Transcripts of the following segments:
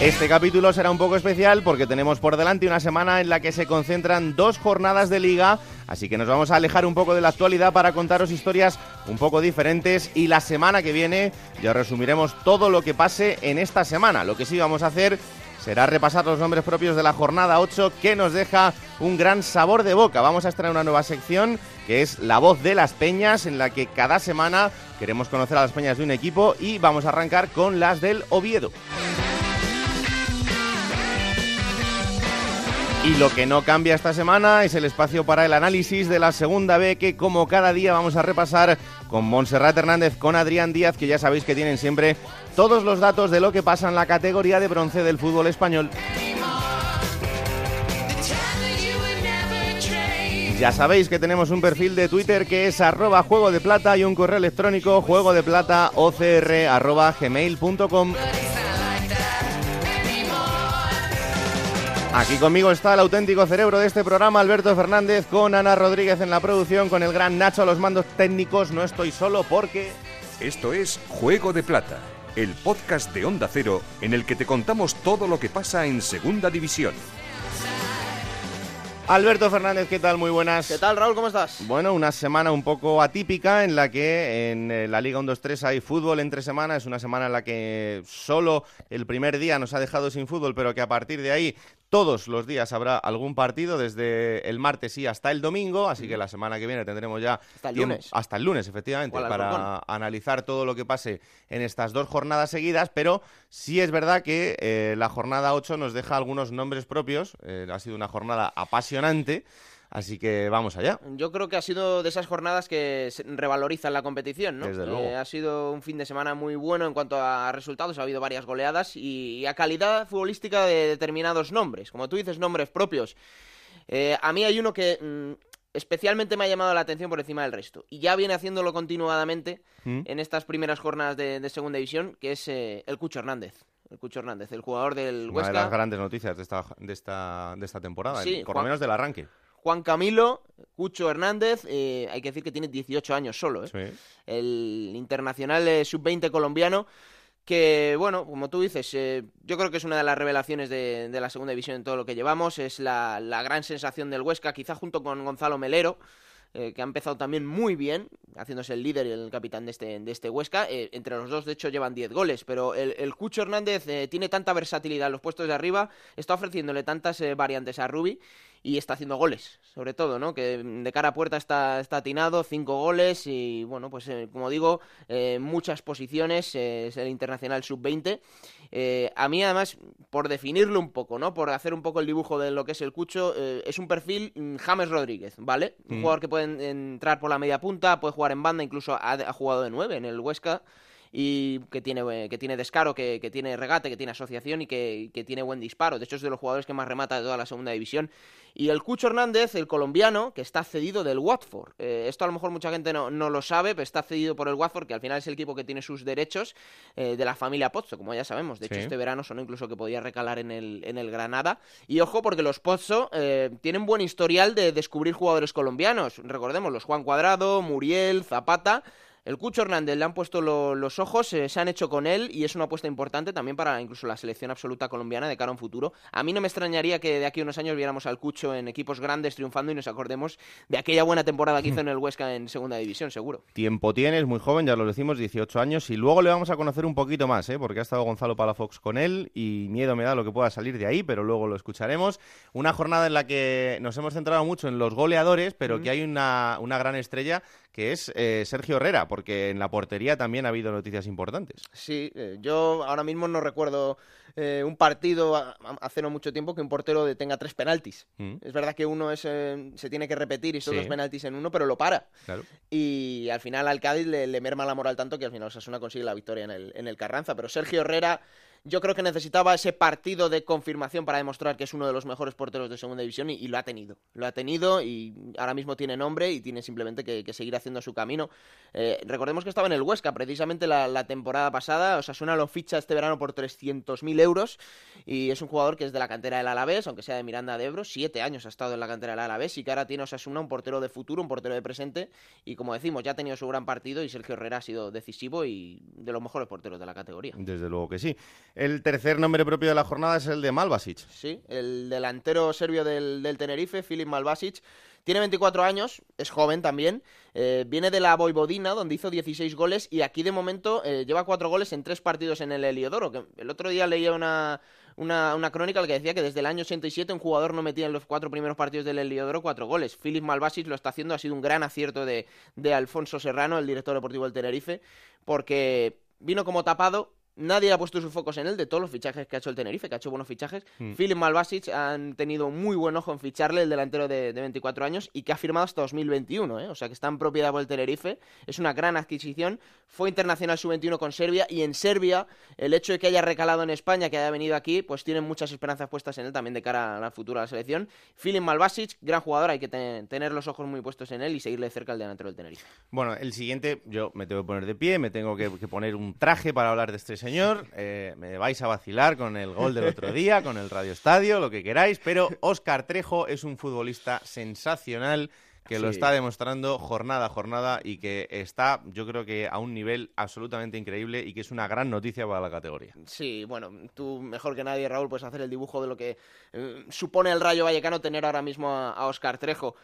Este capítulo será un poco especial porque tenemos por delante una semana en la que se concentran dos jornadas de liga, así que nos vamos a alejar un poco de la actualidad para contaros historias un poco diferentes y la semana que viene ya resumiremos todo lo que pase en esta semana. Lo que sí vamos a hacer será repasar los nombres propios de la jornada 8 que nos deja un gran sabor de boca. Vamos a estrenar una nueva sección que es La voz de las peñas en la que cada semana queremos conocer a las peñas de un equipo y vamos a arrancar con las del Oviedo. Y lo que no cambia esta semana es el espacio para el análisis de la segunda B que como cada día vamos a repasar con Montserrat Hernández, con Adrián Díaz, que ya sabéis que tienen siempre todos los datos de lo que pasa en la categoría de bronce del fútbol español. Ya sabéis que tenemos un perfil de Twitter que es arroba juego de plata y un correo electrónico juego de plata arroba gmail.com. Aquí conmigo está el auténtico cerebro de este programa, Alberto Fernández, con Ana Rodríguez en la producción, con el gran Nacho a los mandos técnicos. No estoy solo porque... Esto es Juego de Plata, el podcast de Onda Cero en el que te contamos todo lo que pasa en Segunda División. Alberto Fernández, ¿qué tal? Muy buenas. ¿Qué tal, Raúl? ¿Cómo estás? Bueno, una semana un poco atípica en la que en eh, la Liga 1-2-3 hay fútbol entre semana. Es una semana en la que solo el primer día nos ha dejado sin fútbol, pero que a partir de ahí todos los días habrá algún partido, desde el martes y hasta el domingo, así que la semana que viene tendremos ya... Hasta el lunes. Hasta el lunes, efectivamente, para analizar todo lo que pase en estas dos jornadas seguidas, pero sí es verdad que eh, la jornada 8 nos deja algunos nombres propios, eh, ha sido una jornada apasionante, Así que vamos allá. Yo creo que ha sido de esas jornadas que revalorizan la competición, ¿no? Desde luego. Eh, ha sido un fin de semana muy bueno en cuanto a resultados, ha habido varias goleadas y, a calidad futbolística de determinados nombres, como tú dices, nombres propios. Eh, a mí hay uno que mm, especialmente me ha llamado la atención por encima del resto y ya viene haciéndolo continuadamente ¿Mm? en estas primeras jornadas de, segunda división, que es eh, el Cucho Hernández. El Cucho Hernández, el jugador del Huesca. Una de las grandes noticias de esta, de esta, de esta temporada, Sí, por lo menos del arranque. Juan Camilo, Cucho Hernández, eh, hay que decir que tiene 18 años solo, ¿eh? Sí. el internacional eh, sub-20 colombiano, que, bueno, como tú dices, eh, yo creo que es una de las revelaciones de, de la segunda división en todo lo que llevamos, es la, la gran sensación del Huesca, quizá junto con Gonzalo Melero, eh, que ha empezado también muy bien, haciéndose el líder y el capitán de este, de este Huesca. Eh, entre los dos, de hecho, llevan 10 goles, pero el, el Cucho Hernández eh, tiene tanta versatilidad en los puestos de arriba, está ofreciéndole tantas variantes a Rubi y está haciendo goles, sobre todo, ¿no? Que de cara a puerta está, está atinado, cinco goles y, bueno, pues eh, como digo, eh, muchas posiciones, eh, es el internacional sub-20. Eh, a mí, además, por definirlo un poco, ¿no? Por hacer un poco el dibujo de lo que es el Cucho, eh, es un perfil mm, James Rodríguez, ¿vale? Un Mm. jugador que puede en- entrar por la media punta, puede jugar en banda, incluso ha, ha jugado de nueve en el Huesca y que tiene, eh, que tiene descaro, que, que tiene regate, que tiene asociación y que, que tiene buen disparo. De hecho, es de los jugadores que más remata de toda la segunda división. Y el Cucho Hernández, el colombiano, que está cedido del Watford. Eh, esto a lo mejor mucha gente no, no lo sabe, pero está cedido por el Watford, que al final es el equipo que tiene sus derechos eh, de la familia Pozzo, como ya sabemos. De hecho, Sí. este verano sonó incluso que podía recalar en el, en el Granada. Y ojo, porque los Pozzo eh, tienen buen historial de descubrir jugadores colombianos. Recordemos, los Juan Cuadrado, Muriel, Zapata. El Cucho Hernández le han puesto lo- los ojos, eh, se han hecho con él y es una apuesta importante también para incluso la selección absoluta colombiana de cara a un futuro. A mí no me extrañaría que de aquí a unos años viéramos al Cucho en equipos grandes triunfando y nos acordemos de aquella buena temporada que hizo en el Huesca en segunda división, seguro. Tiempo tienes, muy joven, ya lo decimos, 18 años, y luego le vamos a conocer un poquito más, ¿eh? porque ha estado Gonzalo Palafox con él y miedo me da lo que pueda salir de ahí, pero luego lo escucharemos. Una jornada en la que nos hemos centrado mucho en los goleadores, pero que hay una, una gran estrella que es eh, Sergio Herrera, porque en la portería también ha habido noticias importantes. Sí, eh, yo ahora mismo no recuerdo eh, un partido hace no mucho tiempo que un portero tenga tres penaltis. Mm. Es verdad que uno es, se tiene que repetir y son dos penaltis en uno, pero lo para. Y al final al Cádiz le, merma la moral tanto que al final Osasuna consigue la victoria en el, en el Carranza. Pero Sergio Herrera yo creo que necesitaba ese partido de confirmación para demostrar que es uno de los mejores porteros de segunda división y, lo ha tenido. Lo ha tenido y ahora mismo tiene nombre y tiene simplemente que, seguir haciendo su camino. Eh, recordemos que estaba en el Huesca precisamente la, temporada pasada. O sea, lo ficha este verano por 300.000 euros y es un jugador que es de la cantera del Alavés, aunque sea de Miranda de Ebro. Siete años ha estado en la cantera del Alavés y que ahora tiene Osasuna un portero de futuro, un portero de presente. Y como decimos, ya ha tenido su gran partido y Sergio Herrera ha sido decisivo y de los mejores porteros de la categoría. Desde luego que sí. El tercer nombre propio de la jornada es el de Malvasic. Sí, el delantero serbio del, Tenerife, Filip Malvasic. Tiene 24 años, es joven también, eh, viene de la Voivodina, donde hizo 16 goles, y aquí de momento eh, lleva 4 goles en 3 partidos en el Heliodoro. Que el otro día leía una, una, crónica que decía que desde el año 87 un jugador no metía en los 4 primeros partidos del Heliodoro 4 goles. Filip Malvasic lo está haciendo, ha sido un gran acierto de, de Alfonso Serrano, el director deportivo del Tenerife, porque vino como tapado, Nadie ha puesto sus focos en él de todos los fichajes que ha hecho el Tenerife, que ha hecho buenos fichajes. Mm. Philip Malvasic han tenido muy buen ojo en ficharle, el delantero de, 24 años, y que ha firmado hasta 2021, ¿eh? o sea que está en propiedad por el Tenerife. Es una gran adquisición. Fue internacional sub-21 con Serbia, y en Serbia, el hecho de que haya recalado en España, que haya venido aquí, pues tienen muchas esperanzas puestas en él también de cara a la futura selección. Philip Malvasic, gran jugador, hay que tener los ojos muy puestos en él y seguirle cerca al delantero del Tenerife. Bueno, el siguiente, yo me tengo que poner de pie, me tengo que, que poner un traje para hablar de este señor. Eh, me vais a vacilar con el gol del otro día, con el Radio Estadio, lo que queráis, pero Óscar Trejo es un futbolista sensacional que lo está demostrando jornada a jornada y que está, yo creo que a un nivel absolutamente increíble y que es una gran noticia para la categoría. Sí, bueno, tú mejor que nadie, Raúl, puedes hacer el dibujo de lo que eh, supone el Rayo Vallecano tener ahora mismo a Óscar Trejo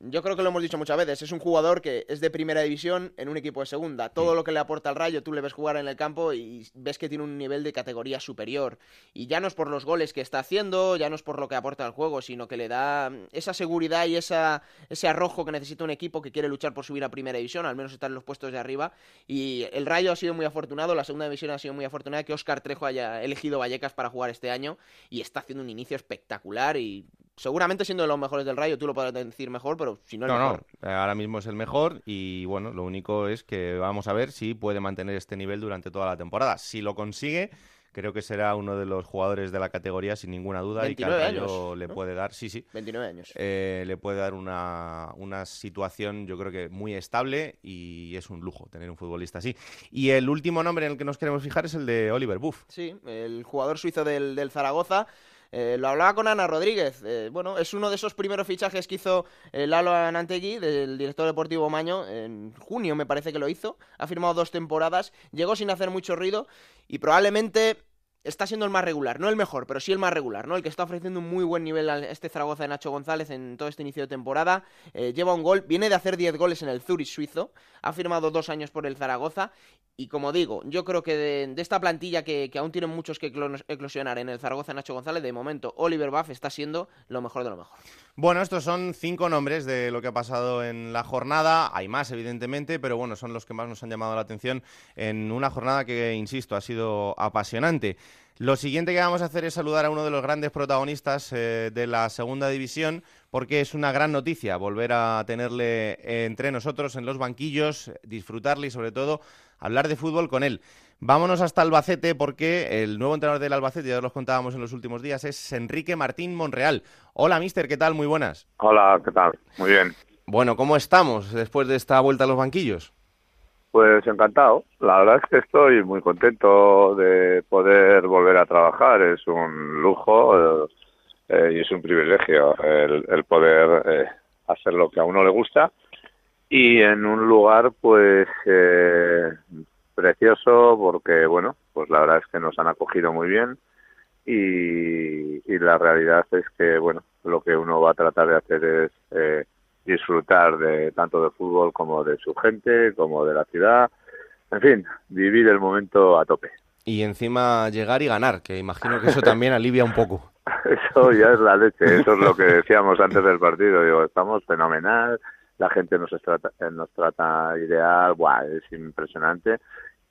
yo creo que lo hemos dicho muchas veces, es un jugador que es de primera división en un equipo de segunda. Todo lo que le aporta al Rayo, tú le ves jugar en el campo y ves que tiene un nivel de categoría superior. Y ya no es por los goles que está haciendo, ya no es por lo que aporta al juego, sino que le da esa seguridad y esa, ese arrojo que necesita un equipo que quiere luchar por subir a primera división, al menos estar en los puestos de arriba. Y el Rayo ha sido muy afortunado, la segunda división ha sido muy afortunada que Oscar Trejo haya elegido Vallecas para jugar este año y está haciendo un inicio espectacular y seguramente siendo de los mejores del Rayo, tú lo podrás decir mejor, pero si no el mejor. No, ahora mismo es el mejor y bueno, lo único es que vamos a ver si puede mantener este nivel durante toda la temporada. Si lo consigue, creo que será uno de los jugadores de la categoría sin ninguna duda y que al Rayo le puede dar, sí, sí. 29 años. Eh, le puede dar una, una situación, yo creo que muy estable y es un lujo tener un futbolista así. Y el último nombre en el que nos queremos fijar es el de Oliver Buff. Sí, el jugador suizo del, del Zaragoza. Eh, lo hablaba con Ana Rodríguez. Eh, bueno, es uno de esos primeros fichajes que hizo eh, Lalo Anantegui, del director deportivo Maño. En junio me parece que lo hizo. Ha firmado dos temporadas. Llegó sin hacer mucho ruido y probablemente está siendo el más regular, no el mejor, pero sí el más regular, ¿no? El que está ofreciendo un muy buen nivel a este Zaragoza de Nacho González en todo este inicio de temporada. Eh, lleva un gol, viene de hacer 10 goles en el Zurich suizo, ha firmado dos años por el Zaragoza. Y como digo, yo creo que de, esta plantilla que, aún tienen muchos que eclosionar en el Zaragoza Nacho González, de momento Oliver Buff está siendo lo mejor de lo mejor. Bueno, estos son cinco nombres de lo que ha pasado en la jornada. Hay más, evidentemente, pero bueno, son los que más nos han llamado la atención en una jornada que, insisto, ha sido apasionante. Lo siguiente que vamos a hacer es saludar a uno de los grandes protagonistas eh, de la segunda división, porque es una gran noticia volver a tenerle entre nosotros en los banquillos, disfrutarle y sobre todo hablar de fútbol con él. Vámonos hasta Albacete porque el nuevo entrenador del Albacete, ya los contábamos en los últimos días, es Enrique Martín Monreal. Hola, mister, ¿qué tal? Muy buenas. Hola, ¿qué tal? Muy bien. Bueno, ¿cómo estamos después de esta vuelta a los banquillos? Pues encantado. La verdad es que estoy muy contento de poder volver a trabajar. Es un lujo eh, y es un privilegio el, poder eh, hacer lo que a uno le gusta y en un lugar pues eh, precioso porque bueno pues la verdad es que nos han acogido muy bien y, y, la realidad es que bueno lo que uno va a tratar de hacer es disfrutar de tanto de fútbol como de su gente, como de la ciudad. En fin, vivir el momento a tope. Y encima llegar y ganar, que imagino que eso también alivia un poco. Eso ya es la leche, eso es lo que decíamos antes del partido. Digo, estamos fenomenal, la gente nos trata, nos trata ideal, Buah, es impresionante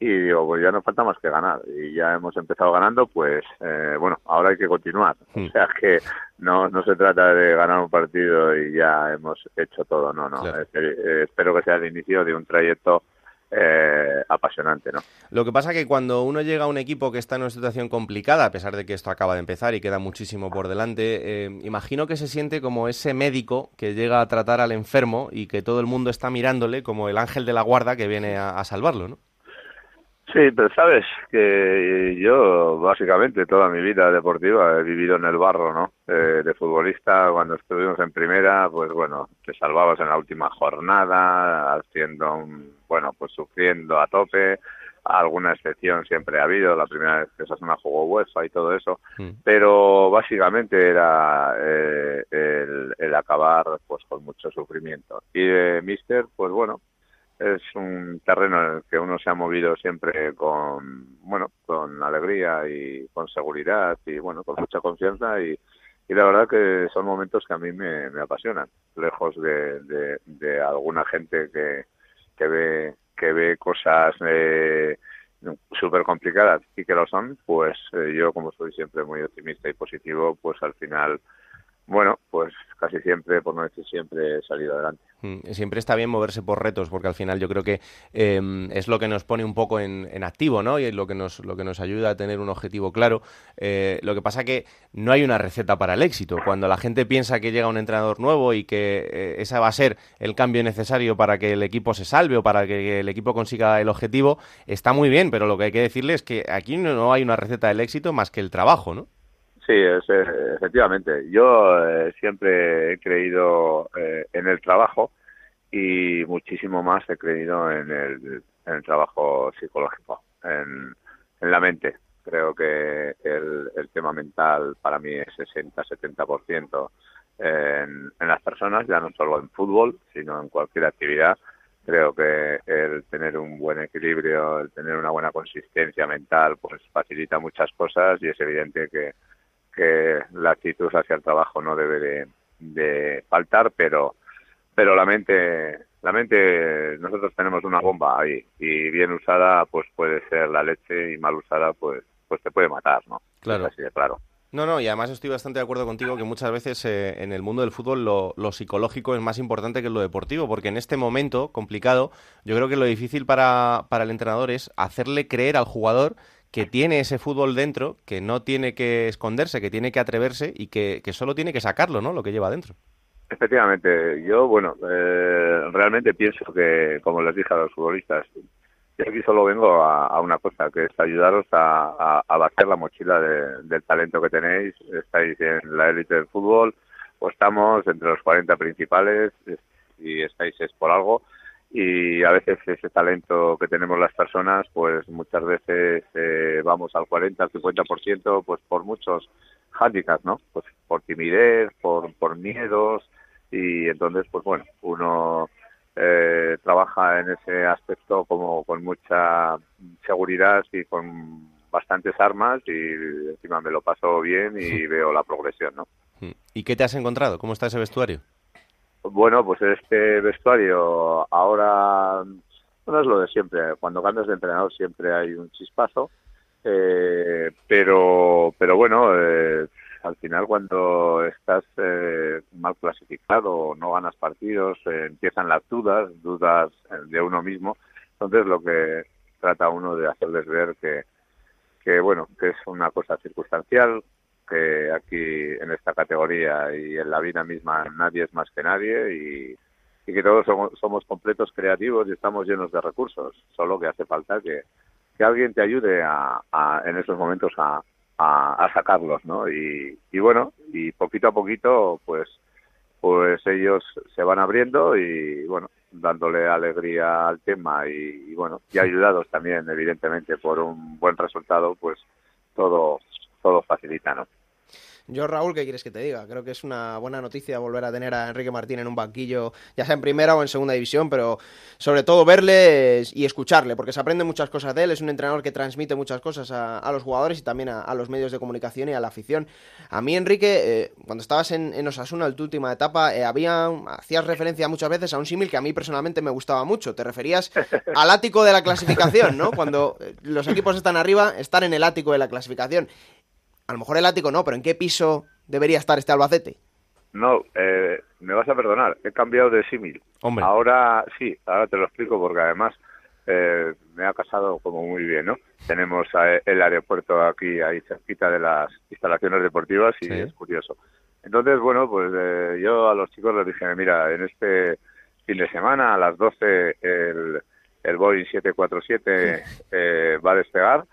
y digo, pues ya nos falta más que ganar. Y ya hemos empezado ganando, pues eh, bueno, ahora hay que continuar. Hmm. O sea que no, no se trata de ganar un partido y ya hemos hecho todo, no, no. Eh, espero que sea el inicio de un trayecto eh, apasionante, ¿no? Lo que pasa que cuando uno llega a un equipo que está en una situación complicada, a pesar de que esto acaba de empezar y queda muchísimo por delante, imagino que se siente como ese médico que llega a tratar al enfermo y que todo el mundo está mirándole como el ángel de la guarda que viene a salvarlo, ¿no? Sí, pero sabes que yo básicamente toda mi vida deportiva he vivido en el barro, ¿no? Eh, de futbolista, cuando estuvimos en primera, pues bueno, te salvabas en la última jornada, haciendo un, bueno, pues sufriendo a tope, alguna excepción siempre ha habido, la primera vez que una jugó UEFA y todo eso, mm. pero básicamente era eh, el, el, acabar pues con mucho sufrimiento. Y de Mister, pues bueno, es un terreno en el que uno se ha movido siempre con bueno con alegría y con seguridad y bueno con mucha confianza y, y la verdad que son momentos que a mí me, apasionan lejos de, de, alguna gente que, que ve que ve cosas eh, súper complicadas y que lo son pues eh, yo como soy siempre muy optimista y positivo pues al final bueno, pues casi siempre, por no decir siempre, he salido adelante. Mm, siempre está bien moverse por retos, porque al final yo creo que em, es lo que nos pone un poco en, activo, ¿no? Y es lo que nos, lo que nos ayuda a tener un objetivo claro. Eh, lo que pasa que no hay una receta para el éxito. Cuando la gente piensa que llega un entrenador nuevo y que eh, esa va a ser el cambio necesario para que el equipo se salve o para que el equipo consiga el objetivo, está muy bien, pero lo que hay que decirle es que aquí no hay una receta del éxito más que el trabajo, ¿no? Sí, es, eh, efectivamente. Yo eh, siempre he creído eh, en el trabajo y muchísimo más he creído en el, trabajo psicológico, en, la mente. Creo que el, el tema mental para mí es 60-70% en, en las personas, ya no solo en fútbol, sino en cualquier actividad. Creo que el tener un buen equilibrio, el tener una buena consistencia mental, pues facilita muchas cosas y es evidente que que la actitud hacia el trabajo no debe de, faltar, pero pero la mente la mente nosotros tenemos una bomba ahí y bien usada pues puede ser la leche y mal usada pues pues te puede matar, ¿no? Claro. así de claro. No, no, y además estoy bastante de acuerdo contigo que muchas veces eh, en el mundo del fútbol lo, lo, psicológico es más importante que lo deportivo, porque en este momento complicado, yo creo que lo difícil para, para el entrenador es hacerle creer al jugador que tiene ese fútbol dentro, que no tiene que esconderse, que tiene que atreverse y que, solo tiene que sacarlo, ¿no? Lo que lleva dentro. Efectivamente, yo, bueno, eh, realmente pienso que, como les dije a los futbolistas, yo aquí solo vengo a, una cosa, que es ayudaros a, a, vaciar la mochila del talento que tenéis. Estáis en la élite del fútbol, o estamos entre los 40 principales y estáis es por algo y a veces ese talento que tenemos las personas, pues muchas veces eh, vamos al 40, al 50%, pues por muchos handicaps, ¿no? Pues por timidez, por, por miedos y entonces, pues bueno, uno eh, trabaja en ese aspecto como con mucha seguridad y con bastantes armas y encima me lo paso bien y veo la progresión, ¿no? ¿Y qué te has encontrado? ¿Cómo está ese vestuario? Bueno, pues este vestuario ahora no es lo de siempre. Cuando cambias de entrenador siempre hay un chispazo, eh, pero pero bueno, eh, al final cuando estás eh, mal clasificado no ganas partidos, empiezan las dudas, dudas de uno mismo. Entonces lo que trata uno de hacerles ver que que bueno que es una cosa circunstancial que aquí en esta categoría y en la vida misma nadie es más que nadie y, que todos somos, completos creativos y estamos llenos de recursos, solo que hace falta que, que alguien te ayude a, en esos momentos a, a, sacarlos, ¿no? Y, y, bueno, y poquito a poquito, pues, pues ellos se van abriendo y bueno, dándole alegría al tema y, y bueno, y ayudados también, evidentemente, por un buen resultado, pues todo, todo facilita, ¿no? Yo, Raúl, ¿qué quieres que te diga? Creo que es una buena noticia volver a tener a Enrique Martín en un banquillo, ya sea en primera o en segunda división, pero sobre todo verle y escucarle, porque se aprende muchas cosas de él. Es un entrenador que transmite muchas cosas a, los jugadores y también a, los medios de comunicación y a la afición. A mí, Enrique, eh, cuando estabas en, Osasuna, en tu última etapa, eh, había, hacías referencia muchas veces a un símil que a mí personalmente me gustaba mucho. Te referías al ático de la clasificación, ¿no? Cuando eh, los equipos están arriba, están en el ático de la clasificación a lo mejor el ático no, pero ¿en qué piso debería estar este Albacete? No, eh, me vas a perdonar, he cambiado de símil. Ahora sí, ahora te lo explico porque además eh, me ha casado como muy bien, ¿no? Tenemos el aeropuerto aquí, ahí cerquita de las instalaciones deportivas y es curioso. Entonces, bueno, pues eh, yo a los chicos les dije, mira, en este fin de semana a las 12 el, el Boeing 747 eh, va a despegar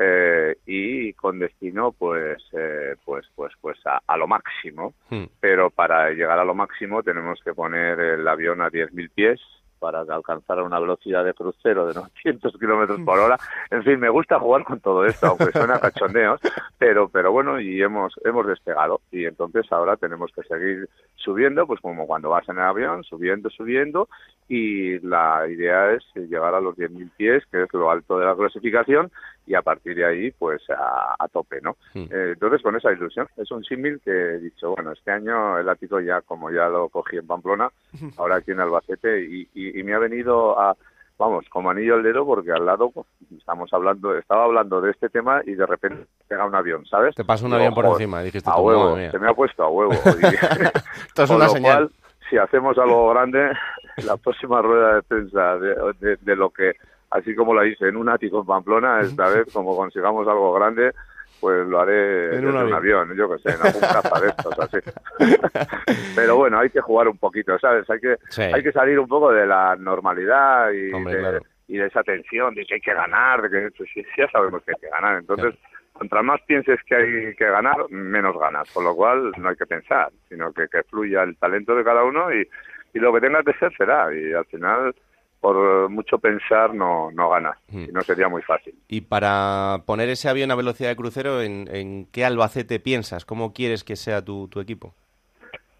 eh, y con destino pues eh, pues pues pues a, lo máximo hmm. pero para llegar a lo máximo tenemos que poner el avión a 10.000 pies para alcanzar una velocidad de crucero de 900 kilómetros por hora. En fin, me gusta jugar con todo esto, aunque suena cachondeos, pero, pero bueno, y hemos, hemos despegado. Y entonces ahora tenemos que seguir subiendo, pues como cuando vas en el avión, subiendo, subiendo, y la idea es llegar a los 10.000 pies, que es lo alto de la clasificación, y a partir de ahí, pues a, tope, ¿no? Eh, entonces, con esa ilusión, es un símil que he dicho, bueno, este año el ático ya, como ya lo cogí en Pamplona, ahora aquí en Albacete, y, y, me ha venido a, vamos, como anillo al dedo, porque al lado pues, estamos hablando, estaba hablando de este tema y de repente pega un avión, ¿sabes? Te pasa un avión por encima, dijiste A huevo, se me ha puesto a huevo. Esto es una señal. si hacemos algo grande, la próxima rueda de prensa de lo que así como la hice en un ático en Pamplona, esta vez como consigamos algo grande, pues lo haré en un avión. yo que sé, en algún caza de estos, así. Pero bueno, hay que jugar un poquito, ¿sabes? Hay que, hay que salir un poco de la normalidad y, de, y de esa tensión de que hay que ganar, de que pues, ya sabemos que hay que ganar. Entonces, contra más pienses que hay que ganar, menos ganas. Con lo cual, no hay que pensar, sino que, que fluya el talento de cada uno y, y lo que tenga que ser será. Y al final por mucho pensar no, no gana hmm. y no sería muy fácil. Y para poner ese avión a velocidad de crucero, ¿en, qué Albacete piensas? ¿Cómo quieres que sea tu, tu equipo?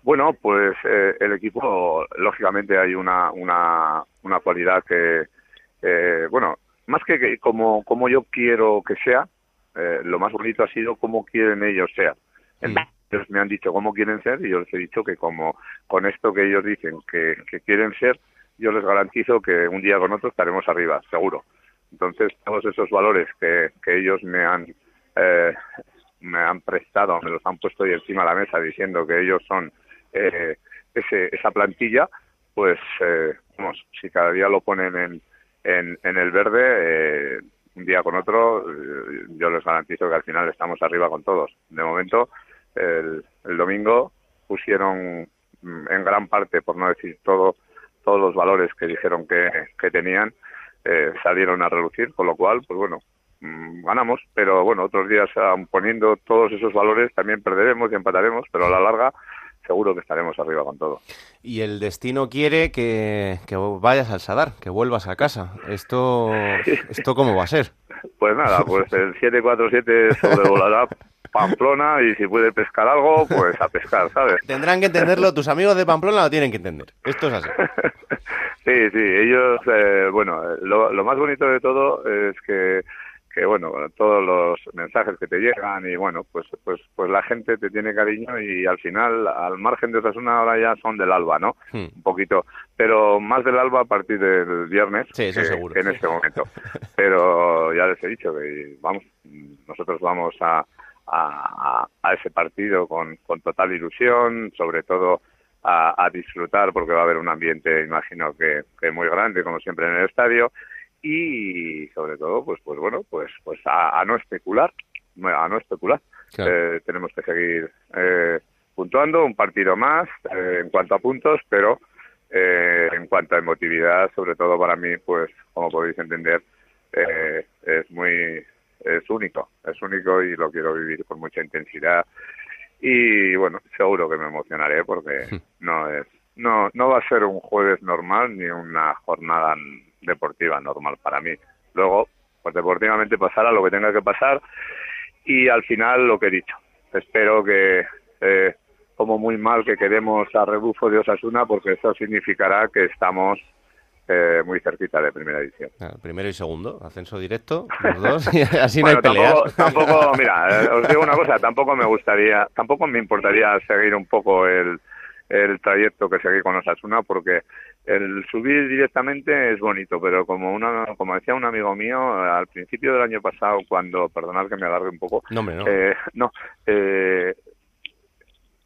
Bueno, pues eh, el equipo, lógicamente hay una, una, una cualidad que, eh, bueno, más que, como, como yo quiero que sea, eh, lo más bonito ha sido cómo quieren ellos ser. Hmm. Ellos me han dicho cómo quieren ser y yo les he dicho que como con esto que ellos dicen que, que quieren ser, yo les garantizo que un día con otro estaremos arriba, seguro. Entonces, todos esos valores que, que ellos me han, eh, me han prestado, me los han puesto ahí encima de la mesa diciendo que ellos son eh, ese, esa plantilla, pues, eh, vamos, si cada día lo ponen en, en, el verde, eh, un día con otro, eh, yo les garantizo que al final estamos arriba con todos. De momento, el, el domingo pusieron mm, en gran parte, por no decir todo, todos los valores que dijeron que, que tenían eh, salieron a relucir, con lo cual, pues bueno, mm, ganamos, pero bueno, otros días poniendo todos esos valores también perderemos y empataremos, pero a la larga seguro que estaremos arriba con todo. Y el destino quiere que, que vayas al Sadar, que vuelvas a casa. ¿Esto, ¿Esto cómo va a ser? Pues nada, pues el 747 sobrevolará Pamplona y si puede pescar algo, pues a pescar, ¿sabes? Tendrán que entenderlo, tus amigos de Pamplona lo tienen que entender. Esto es así. sí, sí, ellos, eh, bueno, lo, lo, más bonito de todo es que que bueno todos los mensajes que te llegan y bueno pues pues pues la gente te tiene cariño y al final al margen de Osasuna ahora ya son del alba no hmm. un poquito pero más del alba a partir del viernes sí, eso seguro. en este momento pero ya les he dicho que vamos nosotros vamos a a, a ese partido con, con total ilusión sobre todo a, a, disfrutar porque va a haber un ambiente imagino que, que muy grande como siempre en el estadio. Y sobre todo pues pues bueno pues pues a, no especular a no especular. Eh, tenemos que seguir eh, puntuando un partido más eh, en cuanto a puntos pero eh, en cuanto a emotividad sobre todo para mí pues como podéis entender es muy es único es único y lo quiero vivir con mucha intensidad y bueno seguro que me emocionaré porque no es no no va a ser un jueves normal ni una jornada deportiva normal para mí. Luego, pues deportivamente pasará lo que tenga que pasar y al final lo que he dicho, espero que eh, como muy mal que quedemos a rebufo de Osasuna porque eso significará que estamos eh, muy cerquita de primera edición. primero y segundo, ascenso directo, los dos, y así no hay peleas. Tampoco, mira, eh, os digo una cosa, tampoco me gustaría, tampoco me importaría seguir un poco el, el trayecto que seguí con Osasuna porque el subir directamente es bonito, pero como una, como decía un amigo mío al principio del año pasado, cuando, perdonad que me alargue un poco, no, no. Eh, no eh,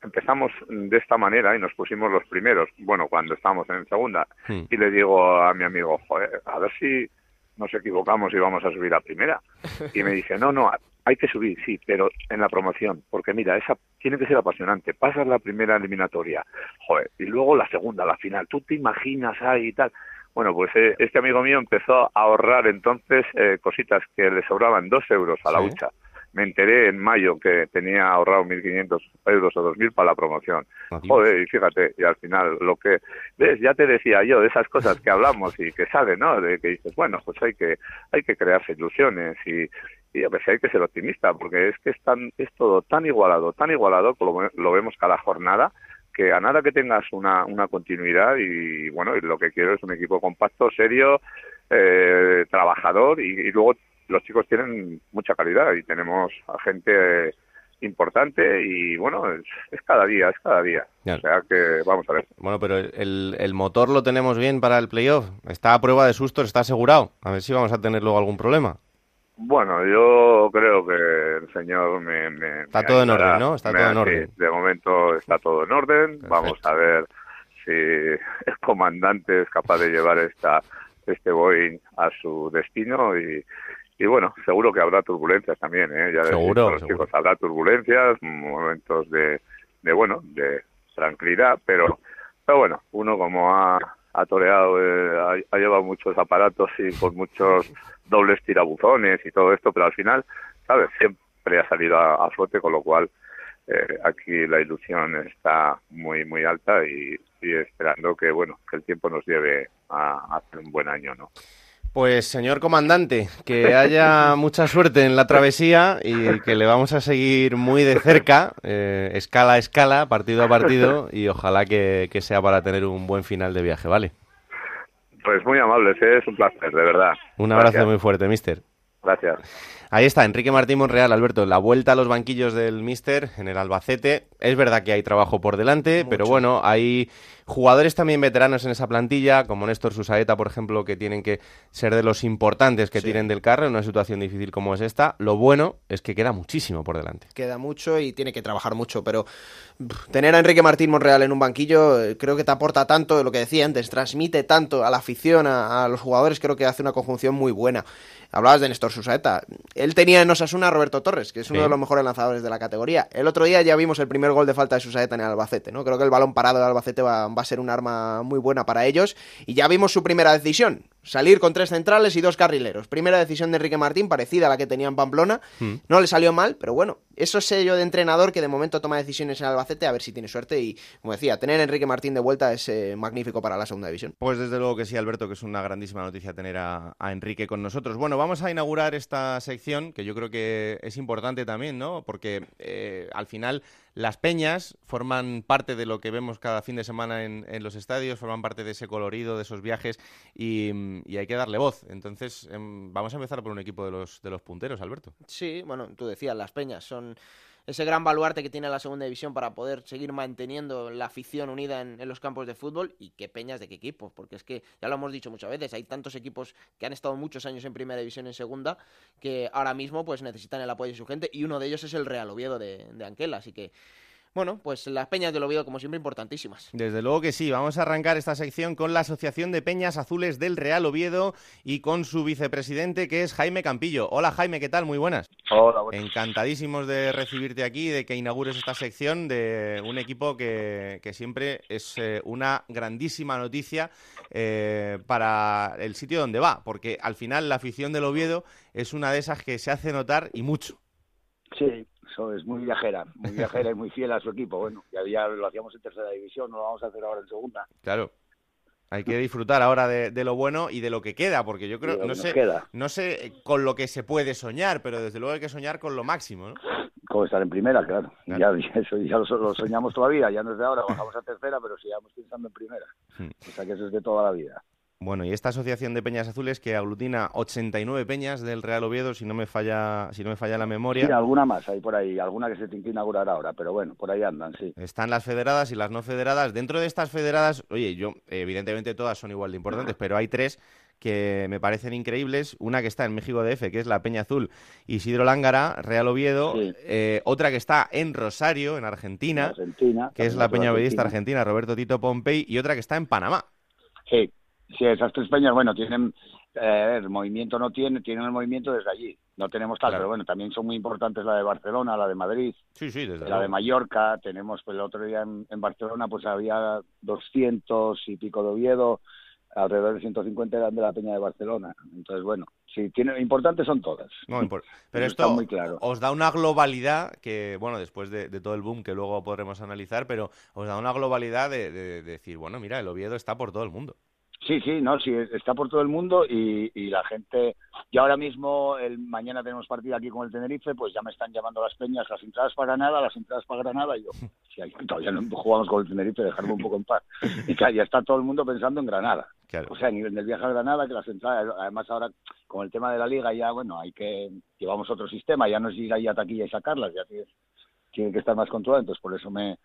empezamos de esta manera y nos pusimos los primeros, bueno, cuando estábamos en segunda, hmm. y le digo a mi amigo, Joder, a ver si nos equivocamos y vamos a subir a primera. Y me dice, no, no, hay que subir, sí, pero en la promoción, porque mira, esa tiene que ser apasionante. Pasas la primera eliminatoria, joder, y luego la segunda, la final. Tú te imaginas ahí y tal. Bueno, pues eh, este amigo mío empezó a ahorrar entonces eh, cositas que le sobraban dos euros a la hucha me enteré en mayo que tenía ahorrado 1.500 euros o 2.000 para la promoción. Joder, y fíjate, y al final lo que, ves, ya te decía yo de esas cosas que hablamos y que sale, ¿no? De que dices, bueno, pues hay que, hay que crearse ilusiones y, y a veces hay que ser optimista, porque es que es, tan, es todo tan igualado, tan igualado, como lo vemos cada jornada, que a nada que tengas una, una continuidad y bueno, y lo que quiero es un equipo compacto, serio, eh, trabajador y, y luego los chicos tienen mucha calidad y tenemos a gente importante y bueno, es, cada día, es cada día. O sea que vamos a ver. Bueno, pero el, el motor lo tenemos bien para el playoff. Está a prueba de sustos, está asegurado. A ver si vamos a tener luego algún problema. Bueno, yo creo que el señor me... está todo en orden, ¿no? Está todo en orden. de momento está todo en orden. Vamos a ver si el comandante es capaz de llevar esta este Boeing a su destino y, y bueno, seguro que habrá turbulencias también, ¿eh? Ya seguro, los chicos habrá turbulencias, momentos de, de bueno, de tranquilidad, pero, pero bueno, uno como ha, ha toreado, eh, ha, llevado muchos aparatos y con muchos dobles tirabuzones y todo esto, pero al final, ¿sabes? Siempre ha salido a, flote, con lo cual eh, aquí la ilusión está muy, muy alta y, y esperando que, bueno, que el tiempo nos lleve a, a hacer un buen año, ¿no? Pues señor comandante, que haya mucha suerte en la travesía y que le vamos a seguir muy de cerca, eh, escala a escala, partido a partido, y ojalá que, sea para tener un buen final de viaje, ¿vale? Pues muy amables, ¿eh? es un placer, de verdad. Un abrazo muy fuerte, mister. Gracias. Ahí está, Enrique Martín Monreal, Alberto, la vuelta a los banquillos del Mister en el Albacete. Es verdad que hay trabajo por delante, pero bueno, hay jugadores también veteranos en esa plantilla, como Néstor Susaeta, por ejemplo, que tienen que ser de los importantes que tienen del carro en una situación difícil como es esta. Lo bueno es que queda muchísimo por delante. Queda mucho y tiene que trabajar mucho, pero tener a Enrique Martín Monreal en un banquillo eh, creo que te aporta tanto, lo que decía antes, transmite tanto a la afición, a, a los jugadores, creo que hace una conjunción muy buena. Hablabas de Néstor Susaeta. Él tenía en Osasuna a Roberto Torres, que es uno de los mejores lanzadores de la categoría. El otro día ya vimos el primer gol de falta de Susaeta en el Albacete, ¿no? Creo que el balón parado de Albacete va, va a ser un arma muy buena para ellos. Y ya vimos su primera decisión. Salir con tres centrales y dos carrileros. Primera decisión de Enrique Martín, parecida a la que tenía en Pamplona. Hmm. No le salió mal, pero bueno, eso es sello de entrenador que de momento toma decisiones en Albacete, a ver si tiene suerte. Y como decía, tener a Enrique Martín de vuelta es eh, magnífico para la segunda división. Pues desde luego que sí, Alberto, que es una grandísima noticia tener a, Enrique con nosotros. Bueno, vamos a inaugurar esta sección, que yo creo que es importante también, ¿no? Porque eh, al final las peñas forman parte de lo que vemos cada fin de semana en, los estadios, forman parte de ese colorido, de esos viajes y, hay que darle voz. Entonces, em, vamos a empezar por un equipo de los, de los punteros, Alberto. Sí, bueno, tú decías, las peñas son ese gran baluarte que tiene la segunda división para poder seguir manteniendo la afición unida en, los campos de fútbol y qué peñas de qué equipos, porque es que ya lo hemos dicho muchas veces, hay tantos equipos que han estado muchos años en primera división en segunda que ahora mismo pues necesitan el apoyo de su gente y uno de ellos es el Real Oviedo de, de Anquela, así que bueno, pues las peñas del Oviedo, como siempre, importantísimas. Desde luego que sí. Vamos a arrancar esta sección con la Asociación de Peñas Azules del Real Oviedo y con su vicepresidente, que es Jaime Campillo. Hola, Jaime, ¿qué tal? Muy buenas. Hola, Encantadísimos de recibirte aquí, de que inaugures esta sección de un equipo que, siempre es eh, una grandísima noticia eh, para el sitio donde va, porque al final la afición del Oviedo es una de esas que se hace notar y mucho. Sí, eso es muy viajera, muy viajera y muy fiel a su equipo. Bueno, ya, ya lo hacíamos en tercera división, no lo vamos a hacer ahora en segunda. Claro. Hay que disfrutar ahora de, lo bueno y de lo que queda, porque yo creo, no sé, no sé con lo que se puede soñar, pero desde luego hay que soñar con lo máximo, ¿no? Como estar en primera, claro. Ya, eso ya lo, soñamos todavía, ya no es de ahora, bajamos a tercera, pero sigamos pensando en primera. Hmm. O sea que eso es de toda la vida. Bueno, y esta asociación de peñas azules que aglutina 89 peñas del Real Oviedo, si no me falla, si no me falla la memoria. Sí, alguna más hay por ahí, alguna que se tiene que inaugurar ahora, pero bueno, por ahí andan, sí. Están las federadas y las no federadas. Dentro de estas federadas, oye, yo evidentemente todas son igual de importantes, pero hay tres que me parecen increíbles. Una que está en México DF, que es la Peña Azul Isidro Lángara, Real Oviedo. Eh, otra que está en Rosario, en Argentina, Argentina que es la Peña Ovedista Argentina, Roberto Tito Pompey. Y otra que está en Panamá. Sí, Sí, esas tres peñas, bueno, tienen, eh, el movimiento no tiene, tienen el movimiento desde allí. No tenemos tal, pero bueno, también son muy importantes la de Barcelona, la de Madrid, sí, sí, desde la de Mallorca. Tenemos, pues el otro día en, Barcelona, pues había 200 y pico de Oviedo, alrededor de 150 eran de la Peña de Barcelona. Entonces, bueno, sí, tiene, importantes son todas. pero esto muy claro. os da una globalidad que, bueno, después de, todo el boom que luego podremos analizar, pero os da una globalidad de decir, bueno, mira, el Oviedo está por todo el mundo. Sí, sí, no, sí, está por todo el mundo y, y la gente. Y ahora mismo, el mañana tenemos partido aquí con el Tenerife, pues ya me están llamando las peñas, las entradas para Granada, las entradas para Granada. Y yo, si todavía no jugamos con el Tenerife, dejarme un poco en paz. Y claro, ya está todo el mundo pensando en Granada. O sea, en el viaje a Granada, que las entradas, además ahora con el tema de la liga, ya, bueno, hay que. Llevamos otro sistema, ya no es ir ahí a taquilla y sacarlas, ya tiene que estar más controlado, entonces por eso me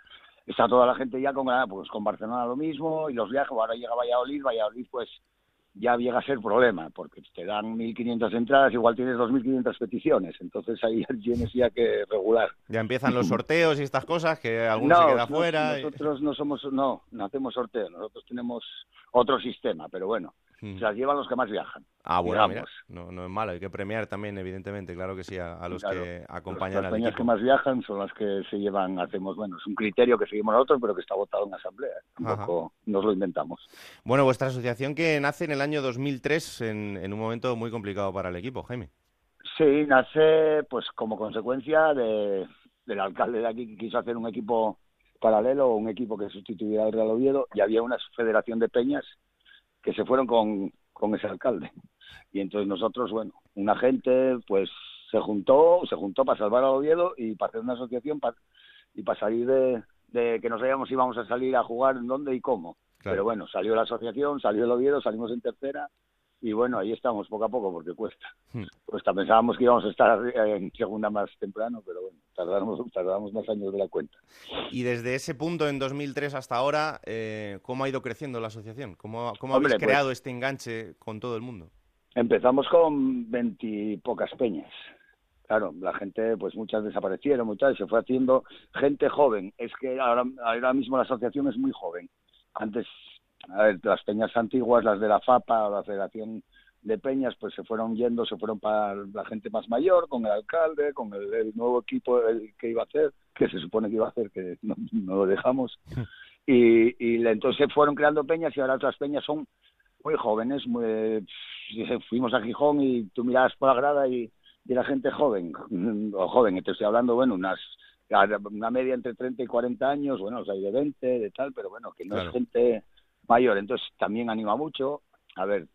está toda la gente ya con pues con Barcelona lo mismo y los viajes, ahora llega Valladolid, Valladolid pues ya llega a ser problema, porque te dan 1.500 entradas, igual tienes 2.500 peticiones, entonces ahí tienes ya que regular. Ya empiezan los sorteos y estas cosas, que alguno se queda fuera. Nosotros no somos, no, no hacemos sorteo, nosotros tenemos otro sistema, pero bueno, se las llevan los que más viajan. Ah, bueno, mira, no, no es malo, hay que premiar también, evidentemente, claro que sí, a, los que acompañan las peñas que más viajan son las que se llevan, hacemos, bueno, es un criterio que seguimos nosotros, pero que está votado en asamblea, tampoco nos lo inventamos. Bueno, vuestra asociación que nace en el año 2003, en, en un momento muy complicado para el equipo, Jaime. Sí, nace pues como consecuencia de, del alcalde de aquí que quiso hacer un equipo paralelo, un equipo que sustituyera al Real Oviedo, y había una federación de peñas que se fueron con, con ese alcalde. Y entonces nosotros, bueno, una gente pues se juntó, se juntó para salvar a Oviedo y para hacer una asociación para, y para salir de, de que no sabíamos si íbamos a salir a jugar, en dónde y cómo. Pero bueno, salió la asociación, salió el Oviedo, salimos en tercera y bueno, ahí estamos poco a poco porque cuesta. Hmm. Cuesta, pensábamos que íbamos a estar en segunda más temprano, pero bueno, tardamos, tardamos más años de la cuenta. Y desde ese punto, en 2003 hasta ahora, eh, ¿cómo ha ido creciendo la asociación? ¿Cómo, cómo habéis pues creado este enganche con todo el mundo? Empezamos con veintipocas peñas. Claro, la gente, pues muchas desaparecieron, muchas, se fue haciendo gente joven. Es que ahora, ahora mismo la asociación es muy joven. Antes a ver, las peñas antiguas, las de la FAPA, la Federación de Peñas, pues se fueron yendo, se fueron para la gente más mayor, con el alcalde, con el, nuevo equipo el que iba a hacer, que se supone que iba a hacer, que no, lo dejamos. Y, y entonces fueron creando peñas y ahora otras peñas son muy jóvenes. Muy, fuimos a Gijón y tú mirabas por la grada y, y la gente joven, o joven, te estoy hablando, bueno, unas una media entre 30 y 40 años, bueno, o sea, hay de 20, de tal, pero bueno, que no es gente mayor. Entonces también anima mucho. A ver,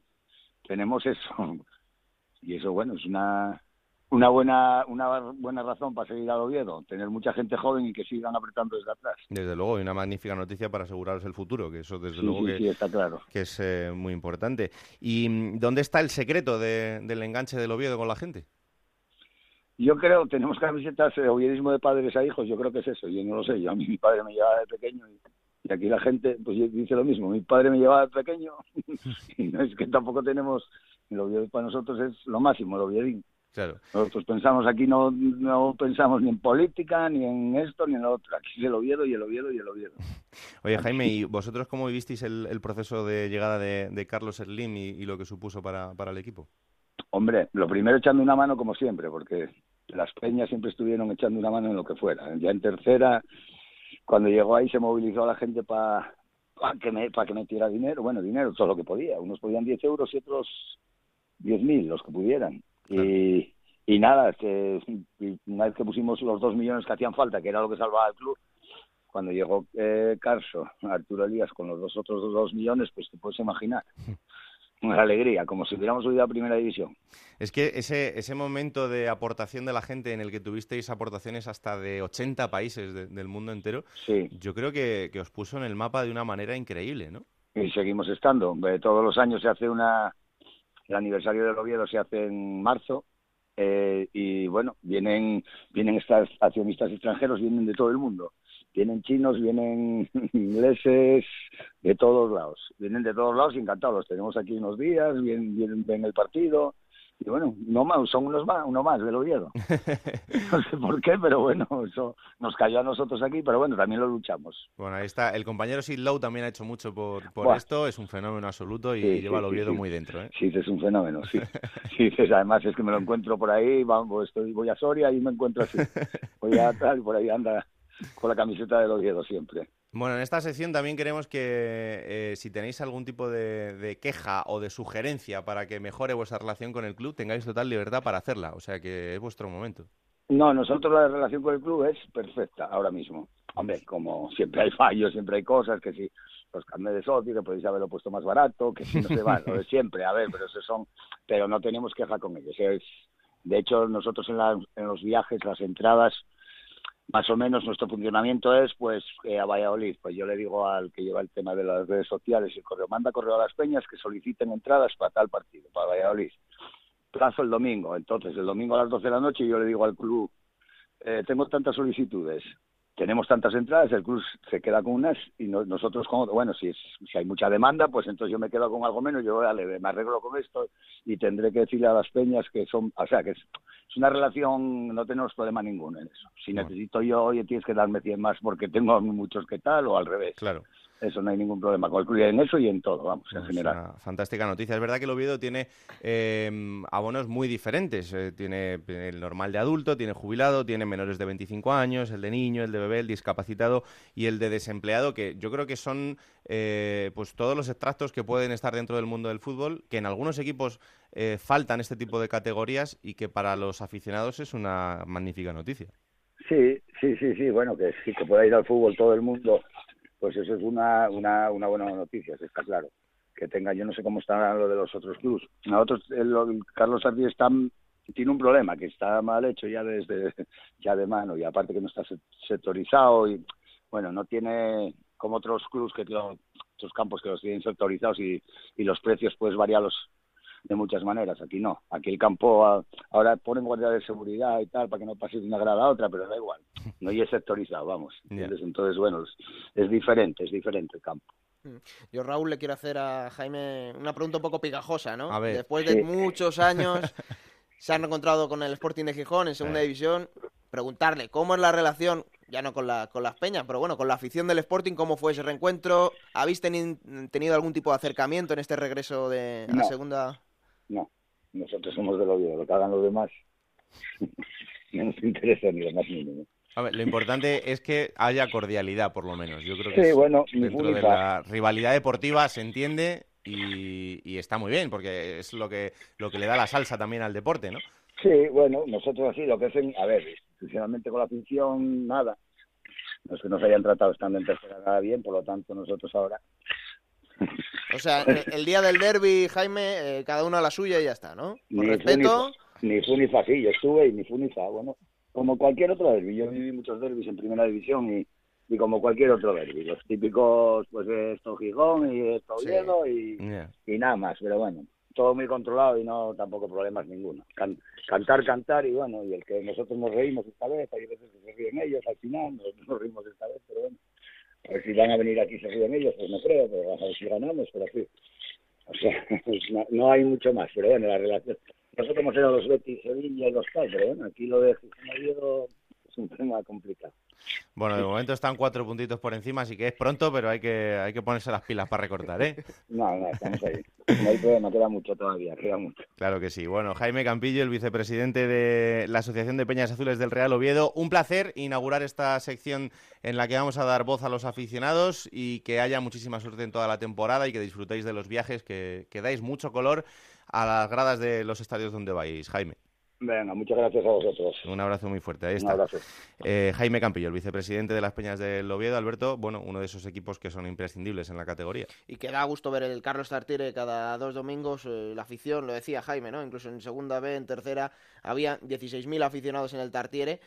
tenemos eso. Y eso, bueno, es una, una buena una buena razón para seguir al Oviedo, tener mucha gente joven y que sigan apretando desde atrás. Desde luego, y una magnífica noticia para aseguraros el futuro, que eso desde luego que, está claro. que es eh, muy importante. ¿Y mm, dónde está el secreto del enganche del Oviedo con la gente? Yo creo, tenemos camisetas de oviedismo de padres a hijos, yo creo que es eso, yo no lo sé, yo a mí mi padre me llevaba de pequeño y y aquí la gente pues dice lo mismo. Mi padre me llevaba de pequeño y no es que tampoco tenemos, el Oviedo para nosotros es lo máximo, el Oviedín. Claro. Nosotros pensamos aquí, no, no pensamos ni en política, ni en esto, ni en lo otro. Aquí es el Oviedo y el Oviedo y el Oviedo. Oye, Jaime, ¿y vosotros cómo vivisteis el, el proceso de llegada de, Carlos Slim y, y, lo que supuso para, para el equipo? Hombre, lo primero echando una mano como siempre, porque las peñas siempre estuvieron echando una mano en lo que fuera. Ya en tercera cuando llegó ahí se movilizó a la gente para que me para que metiera dinero, bueno, dinero, todo lo que podía. Unos podían 10 euros y otros 10.000, los que pudieran. Y, y nada, que una vez que pusimos los dos millones que hacían falta, que era lo que salvaba al club, cuando llegó eh, Carso, Arturo Elías, con los dos otros dos millones, pues te puedes imaginar una alegría, como si hubiéramos subido a Primera División. Es que ese, ese momento de aportación de la gente en el que tuvisteis aportaciones hasta de 80 países del mundo entero, sí. yo creo que, que, os puso en el mapa de una manera increíble, ¿no? Y seguimos estando. Todos los años se hace una... El aniversario del Oviedo se hace en marzo eh, y bueno, vienen, vienen estas accionistas extranjeros, vienen de todo el mundo. Vienen chinos, vienen ingleses, de todos lados. Vienen de todos lados encantados. Tenemos aquí unos días, vienen, vienen ven el partido, y bueno, no más, son unos más, uno más del Oviedo. No sé por qué, pero bueno, eso nos cayó a nosotros aquí, pero bueno, también lo luchamos. Bueno, ahí está. El compañero Sid Lowe también ha hecho mucho por, por esto, es un fenómeno absoluto y lleva al Oviedo muy dentro. ¿eh? Sí, es un fenómeno, sí. sí. Además es que me lo encuentro por ahí, vamos, estoy, voy a Soria y me encuentro así. Voy a tal, por ahí anda con la camiseta del Oviedo siempre. Bueno, en esta sección también queremos que eh, si tenéis algún tipo de, queja o de sugerencia para que mejore vuestra relación con el club, tengáis total libertad para hacerla. O sea que es vuestro momento. No, nosotros la relación con el club es perfecta ahora mismo. Hombre, como siempre hay fallos, siempre hay cosas, que si los carnes de socio, que podéis haberlo puesto más barato, que si no se va, lo de siempre, a ver, pero eso son, pero no tenemos queja con ellos. Es, de hecho, nosotros en, en los viajes, las entradas, más o menos nuestro funcionamiento es pues eh, a Valladolid, pues yo le digo al que lleva el tema de las redes sociales y correo, manda correo a las peñas que soliciten entradas para tal partido, para Valladolid. Plazo el domingo, entonces el domingo a las 12 de la noche yo le digo al club, eh, tengo tantas solicitudes, tenemos tantas entradas, el club se queda con unas y nosotros con bueno, si, si hay mucha demanda, pues entonces yo me quedo con algo menos, yo vale, me arreglo con esto y tendré que decirle a las peñas que son, o sea, que es, una relación, no tenemos problema ninguno en eso. Si necesito yo, oye, tienes que darme 100 más porque tengo muchos que tal o al revés. Claro eso no hay ningún problema con el club en eso y en todo, vamos, en general. Fantástica noticia. Es verdad que el Oviedo tiene em, abonos muy diferentes. Eh, tiene el normal de adulto, tiene jubilado, tiene menores de 25 años, el de niño, el de bebé, el discapacitado y el de desempleado, que yo creo que son eh, pues todos los extractos que pueden estar dentro del mundo del fútbol, que en algunos equipos eh, faltan este tipo de categorías y que para los aficionados es una magnífica noticia. Sí, sí, sí, sí, bueno, que sí, que pueda ir al fútbol todo el mundo pues eso es una, una, una buena noticia, está claro. Que tenga, yo no sé cómo está lo de los otros clubs. Nosotros, Carlos Sardi está, tiene un problema, que está mal hecho ya desde ya de mano, y aparte que no está sectorizado, y bueno, no tiene como otros clubs que otros campos que los tienen sectorizados y, y los precios pues variados de muchas maneras. Aquí no. Aquí el campo ahora ponen guardia de seguridad y tal para que no pase de una grada a otra, pero da igual. No hay sectorizado, vamos. Entonces, bueno, es, diferente, es diferente el campo. Mm. Yo, Raúl, le quiero hacer a Jaime una pregunta un poco picajosa, ¿no? Después de muchos años se han encontrado con el Sporting de Gijón en segunda división. Preguntarle cómo es la relación, ya no con, la, con las peñas, pero bueno, con la afición del Sporting, cómo fue ese reencuentro. ¿Habéis tenido algún tipo de acercamiento en este regreso de la segunda? No, nosotros somos del Oviedo, lo que hagan los demás no nos interesa ni lo más mínimo. A ver, lo importante es que haya cordialidad, por lo menos. Yo creo que sí, bueno, dentro de la rivalidad deportiva se entiende y, está muy bien, porque es lo que, lo que le da la salsa también al deporte, ¿no? Sí, bueno, nosotros así, lo que hacen, a ver, institucionalmente con la afición, nada. No es que nos hayan tratado estando en tercera nada bien, por lo tanto nosotros ahora o sea, el día del derby, Jaime, eh, cada uno a la suya y ya está, ¿no? Con ni respeto. ni ni fa, sí, yo estuve y ni fu ni fa. Bueno, como cualquier otro derby. Yo viví muchos derbis en primera división y, y como cualquier otro derby. Los típicos, pues esto Gijón y esto Oviedo y, y nada más. Pero bueno, todo muy controlado y no tampoco problemas ninguno. cantar, cantar y bueno, y el que nosotros nos reímos esta vez, hay veces que se ríen ellos al final, nosotros nos reímos esta vez, pero bueno. A ver si van a venir aquí se ríen ellos, pues no creo, pero a ver si ganamos, pero sí. O sea, no, hay mucho más, pero bueno, la relación. Nosotros hemos sido los Betis, Sevilla y los tal, pero bueno, aquí lo de Gijón es un tema complicado. Bueno, de momento están cuatro puntitos por encima, así que es pronto, pero hay que, hay que ponerse las pilas para recortar, ¿eh? No, no, estamos ahí. No hay problema, queda mucho todavía, queda mucho. Claro que sí. Bueno, Jaime Campillo, el vicepresidente de la Asociación de Peñas Azules del Real Oviedo, un placer inaugurar esta sección en la que vamos a dar voz a los aficionados y que haya muchísima suerte en toda la temporada y que disfrutéis de los viajes, que, que dais mucho color a las gradas de los estadios donde vais, Jaime. Venga, muchas gracias a vosotros. Un abrazo muy fuerte. Ahí Un está. abrazo. Eh, Jaime Campillo, el vicepresidente de las Peñas del Oviedo. Alberto, bueno, uno de esos equipos que son imprescindibles en la categoría. Y que da gusto ver el Carlos Tartiere cada dos domingos, eh, la afición, lo decía Jaime, ¿no? Incluso en segunda B, en tercera, había 16.000 aficionados en el Tartiere.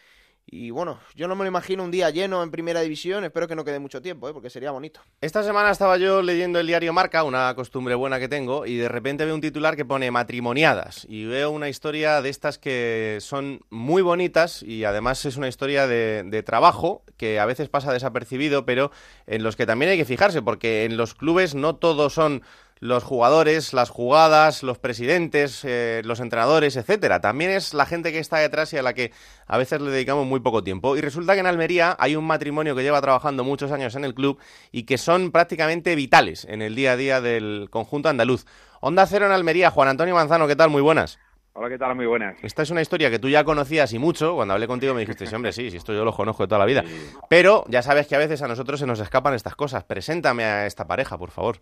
Y bueno, yo no me lo imagino un día lleno en primera división, espero que no quede mucho tiempo, ¿eh? porque sería bonito. Esta semana estaba yo leyendo el diario Marca, una costumbre buena que tengo, y de repente veo un titular que pone matrimoniadas. Y veo una historia de estas que son muy bonitas y además es una historia de, de trabajo que a veces pasa desapercibido, pero en los que también hay que fijarse, porque en los clubes no todos son los jugadores, las jugadas, los presidentes, eh, los entrenadores, etcétera. También es la gente que está detrás y a la que a veces le dedicamos muy poco tiempo. Y resulta que en Almería hay un matrimonio que lleva trabajando muchos años en el club y que son prácticamente vitales en el día a día del conjunto andaluz. Onda Cero en Almería, Juan Antonio Manzano, ¿qué tal? Muy buenas. Hola, ¿qué tal? Muy buenas. Esta es una historia que tú ya conocías y mucho. Cuando hablé contigo me dijiste, sí, hombre, sí, sí, esto yo lo conozco de toda la vida. Pero ya sabes que a veces a nosotros se nos escapan estas cosas. Preséntame a esta pareja, por favor.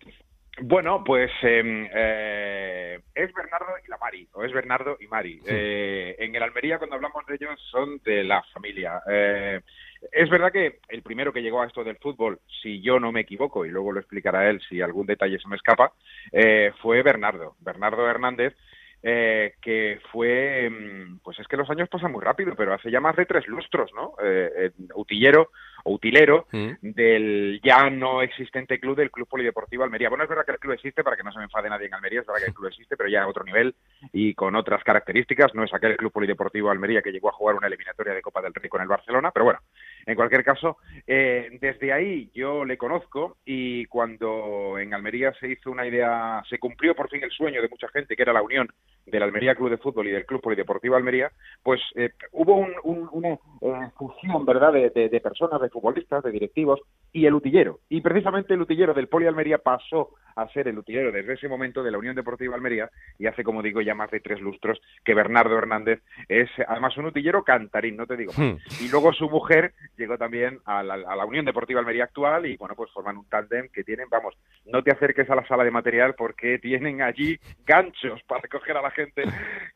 Bueno, pues eh, eh, es Bernardo y la Mari, o es Bernardo y Mari. Eh, en el Almería, cuando hablamos de ellos, son de la familia. Eh, es verdad que el primero que llegó a esto del fútbol, si yo no me equivoco, y luego lo explicará él si algún detalle se me escapa, eh, fue Bernardo, Bernardo Hernández, eh, que fue, mm, pues es que los años pasan muy rápido, pero hace ya más de tres lustros, ¿no? Eh, utillero o utilero Mm. del ya no existente club del Club Polideportivo Almería. Bueno, es verdad que el club existe, para que no se me enfade nadie en Almería, es verdad que el club existe, pero ya a otro nivel y con otras características. No es aquel Club Polideportivo Almería que llegó a jugar una eliminatoria de Copa del Rey con el Barcelona, pero bueno, en cualquier caso, eh, desde ahí yo le conozco y cuando en Almería se hizo una idea, se cumplió por fin el sueño de mucha gente, que era la unión del Almería Club de Fútbol y del Club Polideportivo Almería, pues eh, hubo un- un- una eh, fusión, ¿verdad?, de, de- de personas, de futbolistas, de directivos y el utillero. Y precisamente el utillero del Poli Almería pasó a ser el utillero desde ese momento de la Unión Deportiva Almería y hace, como digo, ya más de tres lustros que Bernardo Hernández es además un utillero cantarín, no te digo más. Y luego su mujer llegó también a la, a la Unión Deportiva Almería actual y bueno, pues forman un tándem que tienen, vamos, no te acerques a la sala de material porque tienen allí ganchos para coger a la gente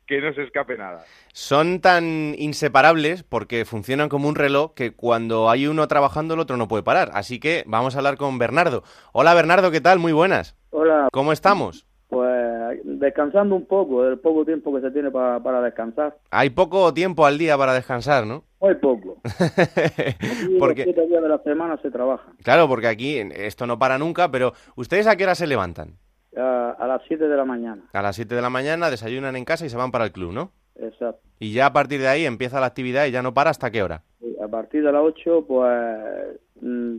que no se escape nada. Son tan inseparables porque funcionan como un reloj que cuando hay uno trabajando el otro no puede parar. Así que vamos a hablar con Bernardo. Hola Bernardo, ¿qué tal? Muy buenas. Hola, ¿Cómo estamos? pues descansando un poco, del poco tiempo que se tiene pa- para descansar. Hay poco tiempo al día para descansar, ¿no? Muy poco. Porque, siete días de la semana se trabaja. claro, porque aquí esto no para nunca, pero ¿ustedes a qué hora se levantan? A, a las 7 de la mañana. A las 7 de la mañana desayunan en casa y se van para el club, ¿no? Exacto. Y ya a partir de ahí empieza la actividad y ya no para hasta qué hora. A partir de las 8, pues mm,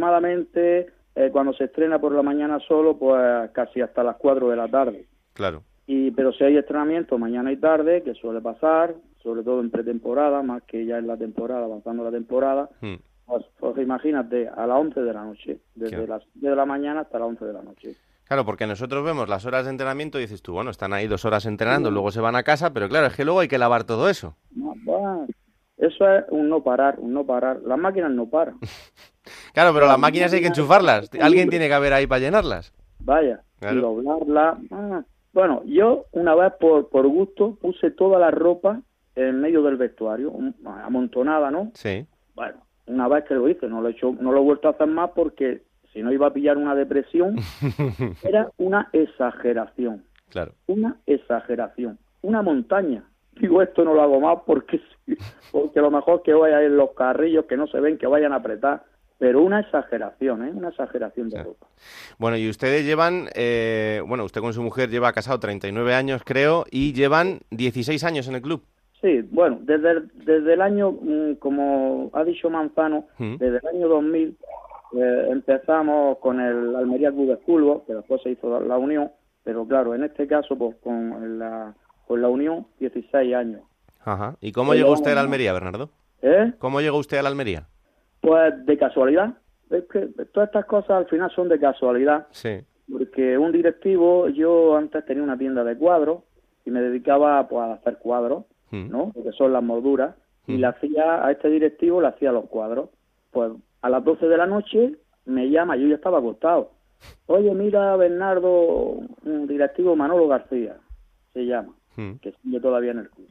aproximadamente eh, cuando se estrena por la mañana solo, pues casi hasta las 4 de la tarde. Claro. Y, pero si hay entrenamiento mañana y tarde, que suele pasar, sobre todo en pretemporada, más que ya en la temporada, avanzando la temporada, Mm. Pues, pues imagínate, a las 11 de la noche, desde Claro. las 10 de la mañana hasta las 11 de la noche. Claro, porque nosotros vemos las horas de entrenamiento y dices tú, bueno, están ahí dos horas entrenando, luego se van a casa, pero claro, es que luego hay que lavar todo eso. No, bueno, eso es un no parar, un no parar. Las máquinas no paran. Claro, pero las máquinas hay que enchufarlas. Alguien tiene que haber ahí para llenarlas. Vaya, Claro. y doblarla. ah. Bueno, yo una vez por, por gusto puse toda la ropa en medio del vestuario, amontonada, ¿no? Sí. Bueno, una vez que lo hice, no lo he hecho, no lo he vuelto a hacer más porque si no iba a pillar una depresión, era una exageración. Claro. una exageración, una montaña. Digo, esto no lo hago más porque, porque lo mejor que vaya en los carrillos que no se ven, que vayan a apretar, pero una exageración, ¿eh? Una exageración de ropa. Bueno, y ustedes llevan, eh, bueno, usted con su mujer lleva casado 39 años, creo, y llevan 16 años en el club. Sí, bueno, desde el, desde el año, mm, como ha dicho Manzano, Mm. desde el año 2000 eh, empezamos con el Almería Club de Fútbol, que después se hizo la Unión, pero claro, en este caso, pues con la, con la Unión, 16 años. Ajá. ¿Y cómo llegó usted a la. Almería, Bernardo? ¿Eh? ¿Cómo llegó usted a la Almería? Pues de casualidad. Es que todas estas cosas al final son de casualidad, Sí. porque un directivo, yo antes tenía una tienda de cuadros y me dedicaba pues, a hacer cuadros, Mm. ¿no? Porque son las molduras, y Mm. le hacía a este directivo le hacía los cuadros. Pues a las 12 de la noche me llama, yo ya estaba acostado. Oye, mira, Bernardo, un directivo Manolo García, se llama, Mm. que sigue todavía en el club.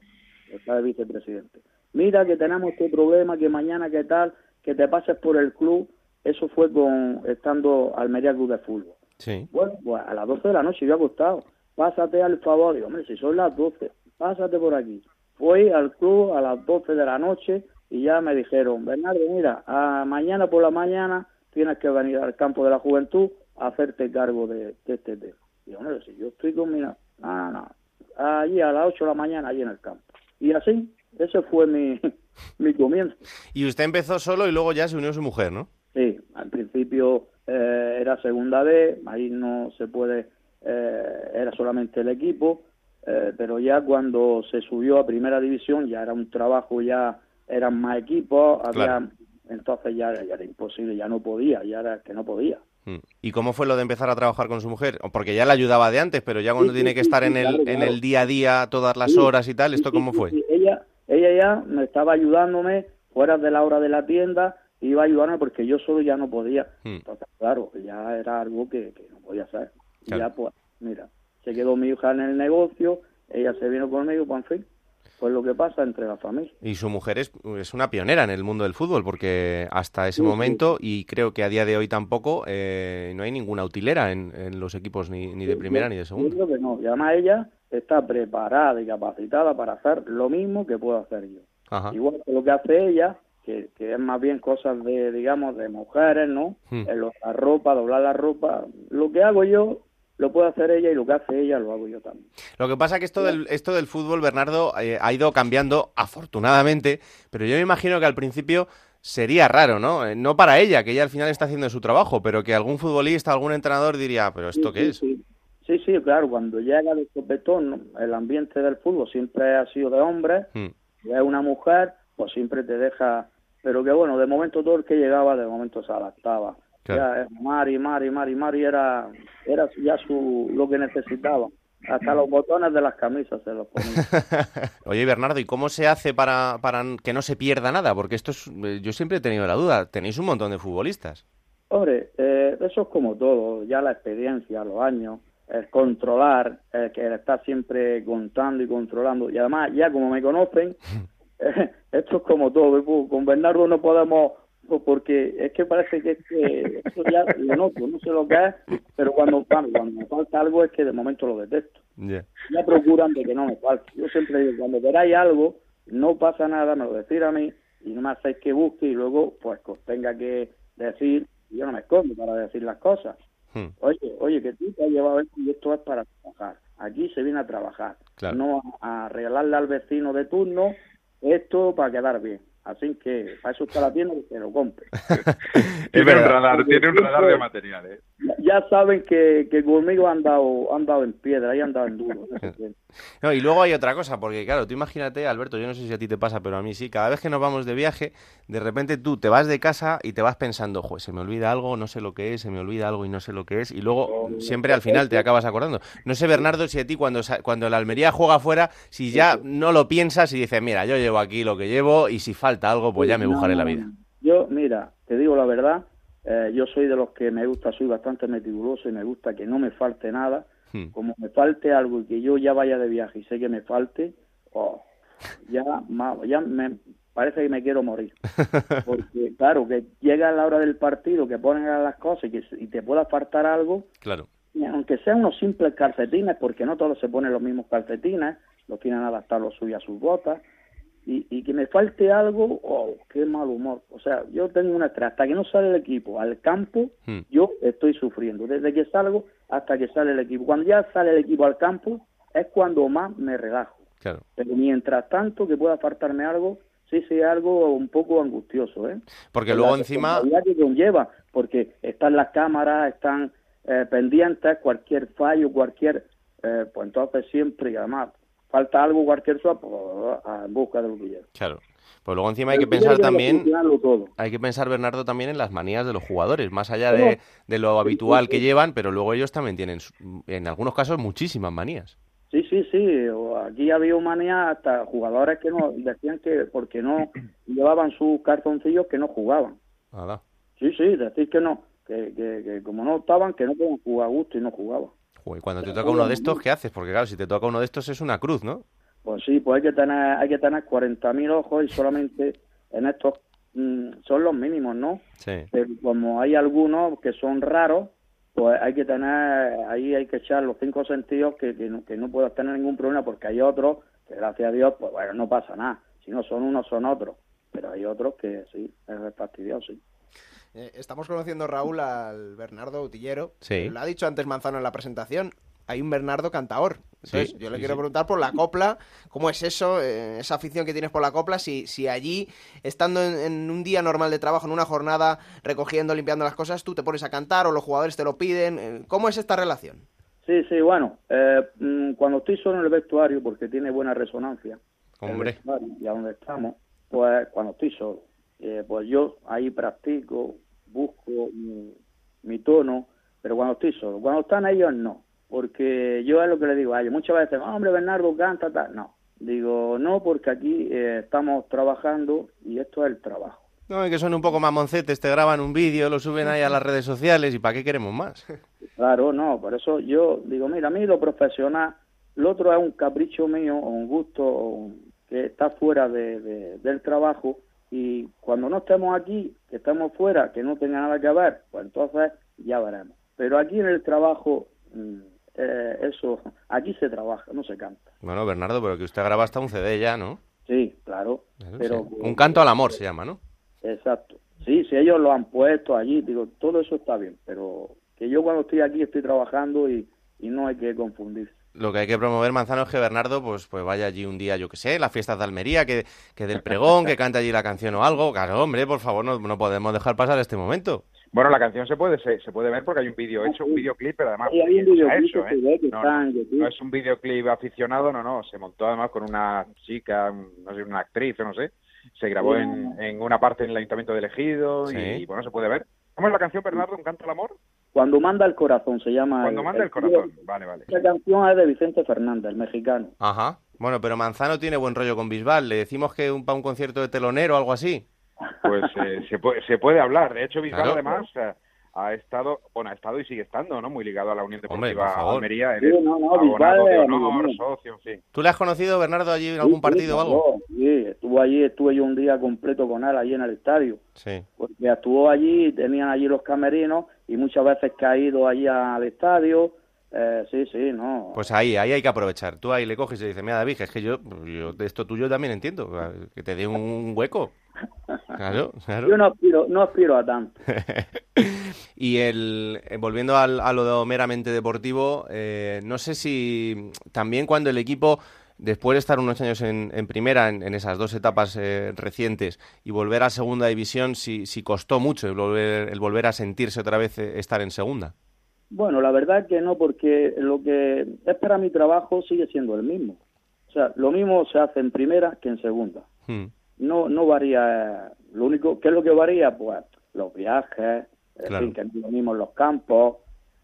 está de vicepresidente. Mira que tenemos este problema, que mañana qué tal, que te pases por el club. Eso fue con estando Almería Club de Fútbol. Sí. Bueno, pues a las 12 de la noche yo acostado. Pásate al favor. Hombre, si son las 12, pásate por aquí. Fui al club a las 12 de la noche y ya me dijeron, Bernardo, mira, a mañana por la mañana tienes que venir al campo de la juventud a hacerte cargo de, de este tema. Y hombre, si yo estoy con mi... No, no, allí a las 8 de la mañana, allí en el campo. Y así, ese fue mi, mi comienzo. Y usted empezó solo y luego ya se unió su mujer, ¿no? Sí, al principio eh, era segunda vez, ahí no se puede, eh, era solamente el equipo, eh, pero ya cuando se subió a primera división ya era un trabajo, ya eran más equipos, había, Claro. entonces ya, ya era imposible, ya no podía, ya era que no podía. Mm. ¿Y cómo fue lo de empezar a trabajar con su mujer? Porque ya la ayudaba de antes, pero ya cuando Sí, tiene sí, que estar sí, en el, claro, en el día a día, todas las horas y tal, ¿esto cómo fue? sí, Ella, ella ya me estaba ayudándome fuera de la hora de la tienda, iba a ayudarme porque yo solo ya no podía. Hmm. Entonces, claro, ya era algo que, que no podía hacer. Y ya, pues, mira, se quedó mi hija en el negocio, ella se vino conmigo, pues, en fin, pues lo que pasa entre la familia. Y su mujer es, es una pionera en el mundo del fútbol, porque hasta ese Sí, sí. momento, y creo que a día de hoy tampoco, eh, no hay ninguna utilera en, en los equipos ni, ni de primera Yo- ni de Yo segunda. creo que no, y además ella está preparada y capacitada para hacer lo mismo que puedo hacer yo. Ajá. Igual que lo que hace ella, que, que es más bien cosas de, digamos, de mujeres, ¿no? Hmm. En la ropa, doblar la ropa. Lo que hago yo, lo puede hacer ella y lo que hace ella, lo hago yo también. Lo que pasa que esto del, esto del fútbol, Bernardo, eh, ha ido cambiando, afortunadamente, pero yo me imagino que al principio sería raro, ¿no? Eh, no para ella, que ella al final está haciendo su trabajo, pero que algún futbolista, algún entrenador diría, pero ¿esto Sí, qué sí, es? Sí. sí, sí, claro, cuando llega de sopetón, el ambiente del fútbol siempre ha sido de hombres, Mm. y es una mujer, pues siempre te deja... Pero que bueno, de momento todo el que llegaba, de momento se adaptaba. Claro. Ya es Mari, Mari, Mari, Mari era, era ya su, lo que necesitaba. Hasta los botones de las camisas se los ponía. Oye, Bernardo, ¿y cómo se hace para, para que no se pierda nada? Porque esto es, eh, yo siempre he tenido la duda, tenéis un montón de futbolistas. Hombre, eh, eso es como todo, ya la experiencia, los años, el controlar, el que estar siempre contando y controlando. Y además, ya como me conocen, eh, esto es como todo. Con Bernardo no podemos, porque es que parece que, que eso ya lo noto, no sé lo que es, pero cuando, cuando, cuando me falta algo es que de momento lo detesto. Ya. Ya procuran de que no me falte. Yo siempre digo, cuando queráis algo, no pasa nada, me lo decís a mí y no me hacéis que busque y luego pues tenga que decir, yo no me escondo para decir las cosas. Hmm, Oye, oye, que tú te has llevado esto y esto es para trabajar. Aquí se viene a trabajar, Claro. no a, a regalarle al vecino de turno esto para quedar bien. Así que para eso está la tienda que se lo compre. Tiene un radar, tiene un radar de material, ¿eh? Ya, saben que, que conmigo han dado, han dado en piedra y han dado en duro. No, y luego hay otra cosa, porque claro, tú imagínate, Alberto, yo no sé si a ti te pasa, pero a mí sí, cada vez que nos vamos de viaje, de repente tú te vas de casa y te vas pensando, joder, se me olvida algo, no sé lo que es, se me olvida algo y no sé lo que es, y luego siempre al final te acabas acordando. No sé, Bernardo, si a ti cuando, cuando la Almería juega fuera, si ya no lo piensas y dices, mira, yo llevo aquí lo que llevo y si falta algo, pues ya me buscaré la vida. Yo, mira, te digo la verdad, eh, yo soy de los que me gusta, soy bastante meticuloso y me gusta que no me falte nada. Hmm. Como me falte algo y que yo ya vaya de viaje y sé que me falte, oh, ya, me parece que me quiero morir. Porque, claro, que llega la hora del partido, que ponen a las cosas y, que, y te pueda faltar algo, Claro. y aunque sean unos simples calcetines, porque no todos se ponen los mismos calcetines, los tienen adaptados los suyos a sus botas, y, y que me falte algo, oh, qué mal humor. O sea, yo tengo una estrella, hasta que no sale el equipo al campo, Hmm. yo estoy sufriendo, desde que salgo hasta que sale el equipo. Cuando ya sale el equipo al campo, es cuando más me relajo. Claro. Pero mientras tanto, que pueda faltarme algo, sí, sí, algo un poco angustioso, ¿eh? Porque Por luego la encima... responsabilidad que conlleva, porque están las cámaras, están eh, pendientes, cualquier fallo, cualquier, eh, pues entonces siempre, y además, falta algo, cualquier a- en busca de lo que lleva. Claro. Pues luego encima hay que pensar también... Hay que pensar, Bernardo, también en las manías de los jugadores, más allá de, de lo habitual que llevan, pero luego ellos también tienen, en algunos casos, muchísimas manías. Sí, sí, sí. Aquí había manía hasta jugadores que no decían que porque no llevaban sus cartoncillos que no jugaban. Sí, sí, decir que no, que, que, que como no estaban, que no podían jugar a gusto y no jugaban. Joder, cuando te toca uno de estos, ¿qué haces? Porque claro, si te toca uno de estos es una cruz, ¿no? Pues sí, pues hay que tener, hay que tener 40.000 ojos y solamente en estos mm, son los mínimos, ¿no? Sí. Pero como hay algunos que son raros, pues hay que tener, ahí hay que echar los cinco sentidos que, que, no, que no puedas tener ningún problema porque hay otros que gracias a Dios, pues bueno, no pasa nada. Si no son unos, son otros. Pero hay otros que sí, es fastidioso, sí. Eh, estamos conociendo, Raúl, al Bernardo Utillero. Sí. Lo ha dicho antes Manzano en la presentación. Hay un Bernardo cantaor. Entonces, Sí, yo le sí, quiero sí. preguntar por la copla. ¿Cómo es eso? eh, esa afición que tienes por la copla. Si, si allí, estando en, en un día normal de trabajo, en una jornada, recogiendo, limpiando las cosas, tú te pones a cantar o los jugadores te lo piden. eh, ¿Cómo es esta relación? Sí, sí, bueno, eh, mm, cuando estoy solo en el vestuario, porque tiene buena resonancia, el Hombre. vestuario y a donde estamos, pues cuando estoy solo, eh, pues yo ahí practico, busco mi, mi tono, pero cuando estoy solo, cuando están ellos no, porque yo es lo que le digo a ellos, muchas veces, "Ah, hombre, Bernardo canta, tal, no, digo, no, porque aquí eh, estamos trabajando y esto es el trabajo. No, y que son un poco mamoncetes, te graban un vídeo, lo suben ahí a las redes sociales y ¿para qué queremos más? Claro, no, por eso yo digo, mira, a mí lo profesional, lo otro es un capricho mío o un gusto o que está fuera de, de- del trabajo y cuando no estemos aquí, que estemos fuera, que no tenga nada que ver, pues entonces ya veremos. Pero aquí en el trabajo, mm, eh, eso, aquí se trabaja, no se canta. Bueno, Bernardo, pero que usted graba hasta un CD ya, ¿no? Sí, claro, pero sí. Un canto al amor se llama, ¿no? Exacto. Sí, si ellos lo han puesto allí, digo, todo eso está bien, pero que yo cuando estoy aquí estoy trabajando y, y no hay que confundirse. Lo que hay que promover, Manzano, es que Bernardo pues, pues vaya allí un día, yo que sé, las fiestas de Almería, que, que del pregón, que cante allí la canción o algo. Claro, hombre, por favor, no, no podemos dejar pasar este momento. Bueno, la canción se puede se, se puede ver porque hay un vídeo hecho, un videoclip, pero además Sí, hay un bien se ha videoclip hecho, ¿eh? No, está no, en YouTube. no es un videoclip aficionado, no, no, se montó además con una chica, un- no sé, una actriz o no sé, se grabó en, en una parte en el Ayuntamiento de Elegido Sí. y, bueno, se puede ver. ¿Cómo es la canción, Bernardo? ¿Un canto al amor? Cuando manda el corazón se llama. Cuando manda el corazón. Vale, vale. Esta canción es de Vicente Fernández, el mexicano. Ajá. Bueno, pero Manzano tiene buen rollo con Bisbal. Le decimos que un, para un concierto de telonero o algo así. Pues eh, se, puede, se puede hablar. De hecho, Bisbal Claro. además eh, ha estado, bueno, ha estado y sigue estando, ¿no? Muy ligado a la Unión Hombre, Deportiva por favor. Almería. Sí, no, no, abonado de honor, socio. ¿Tú le has conocido, Bernardo, allí en algún Sí, partido o algo? Sí, estuvo allí, estuve yo un día completo con él allí en el estadio. Sí. Porque actuó allí, tenían allí los camerinos y muchas veces que ha ido allí al estadio. Eh, sí, sí, no. Pues ahí, ahí hay que aprovechar. Tú ahí le coges y le dices, mira, David, es que yo, yo de esto tuyo también entiendo. Que te dé un hueco. Claro, claro. Yo no aspiro, no aspiro a tanto. y el eh, volviendo al- a lo meramente deportivo, eh, no sé si también cuando el equipo, después de estar unos años en, en primera, en, en esas dos etapas eh, recientes, y volver a segunda división, si, si costó mucho el volver, el volver a sentirse otra vez eh, estar en segunda. Bueno, la verdad que no, porque lo que es para mi trabajo sigue siendo el mismo. O sea, lo mismo se hace en primera que en segunda. Hmm. No, no varía. Lo único, ¿qué es lo que varía? Pues los viajes, en Claro. fin, que no es lo mismo en los campos,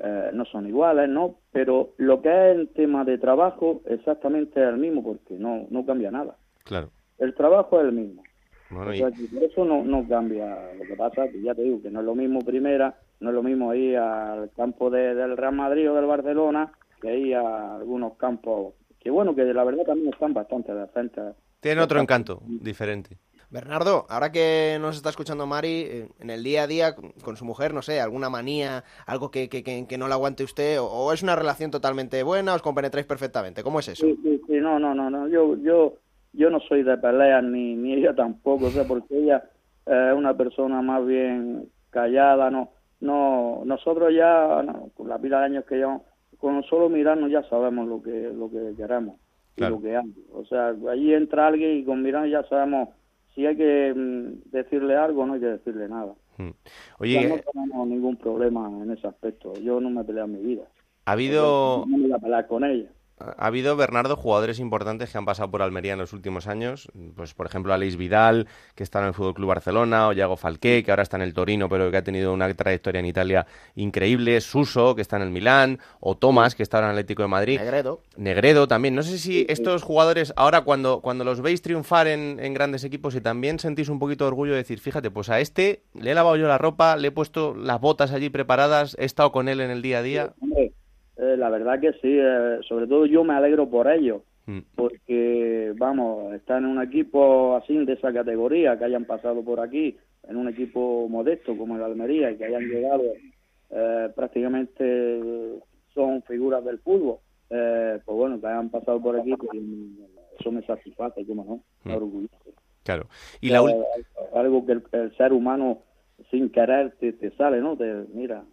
eh, no son iguales, ¿no? Pero lo que es en tema de trabajo, exactamente es el mismo, porque no, no cambia nada. Claro. El trabajo es el mismo. Bueno, O sea, eso no, no cambia. Lo que pasa que ya te digo que no es lo mismo primera, no es lo mismo ir al campo de- del Real Madrid o del Barcelona que ir a algunos campos que, bueno, que la verdad también están bastante decentes. tiene otro encanto diferente. Bernardo, ahora que nos está escuchando Mari, eh, en el día a día con- su mujer, no sé, alguna manía, algo que, que, que- que no le aguante usted, o, o es una relación totalmente buena, os compenetráis perfectamente, ¿cómo es eso? Sí, sí, sí, no, no, no, no. Yo, yo, yo no soy de peleas ni, ni ella tampoco, o sea, porque ella es una persona más bien callada, no, no, nosotros ya, no, con la pila de años que llevamos, con solo mirarnos ya sabemos lo que, lo que queremos y lo que hay. O sea, allí entra alguien y con mirarnos ya sabemos si hay que mm, decirle algo no hay que decirle nada. Hmm. Oye, no tenemos ningún problema en ese aspecto. Yo no me peleo en mi vida. ha habido No me voy a pelear con ella. Ha habido, Bernardo, jugadores importantes que han pasado por Almería en los últimos años. Pues, por ejemplo, Aleix Vidal, que está en el Fútbol Club Barcelona, o Iago Falqué, que ahora está en el Torino, pero que ha tenido una trayectoria en Italia increíble. Suso, que está en el Milán, o Tomás, que está en el Atlético de Madrid. Negredo. Negredo también. No sé si estos jugadores, ahora cuando, cuando los veis triunfar en, en grandes equipos, y también sentís un poquito de orgullo de decir, fíjate, pues a este le he lavado yo la ropa, le he puesto las botas allí preparadas, he estado con él en el día a día. Hombre, eh, la verdad que sí, eh, sobre todo yo me alegro por ellos, Mm. porque, vamos, estar en un equipo así de esa categoría, que hayan pasado por aquí, en un equipo modesto como el Almería y que hayan llegado eh, prácticamente son figuras del fútbol, eh, pues bueno, que hayan pasado por aquí, pues, eso me satisface, como no, me Mm. orgulloso. Claro. Y la Eh, algo que el, el ser humano sin querer te, te sale, ¿no? Te, mira,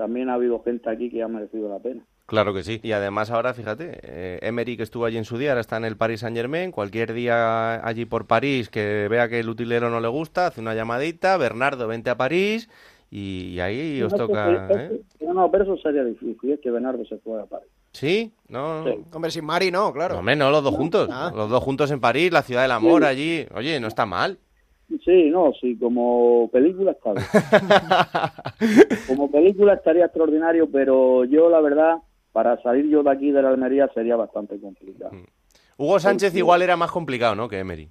también ha habido gente aquí que ha merecido la pena. Claro que sí. Y además ahora, fíjate, eh, Emery que estuvo allí en su día, ahora está en el Paris Saint Germain. Cualquier día allí por París que vea que el utilero no le gusta, hace una llamadita. Bernardo, vente a París. Y, y ahí os No, toca. ¿eh? eso- no, pero eso sería difícil, es que Bernardo se pueda parar. ¿Sí? No. Sí. Hombre, sin Mari no, claro. No, hombre, no, los dos juntos. Ah. Los dos juntos en París, la ciudad del amor Sí. allí. Oye, no está mal. Sí, no, sí, como película está bien. como película estaría extraordinario, pero yo la verdad, para salir yo de aquí de la Almería sería bastante complicado. Hugo Sánchez igual era más complicado, ¿no? Que Emery.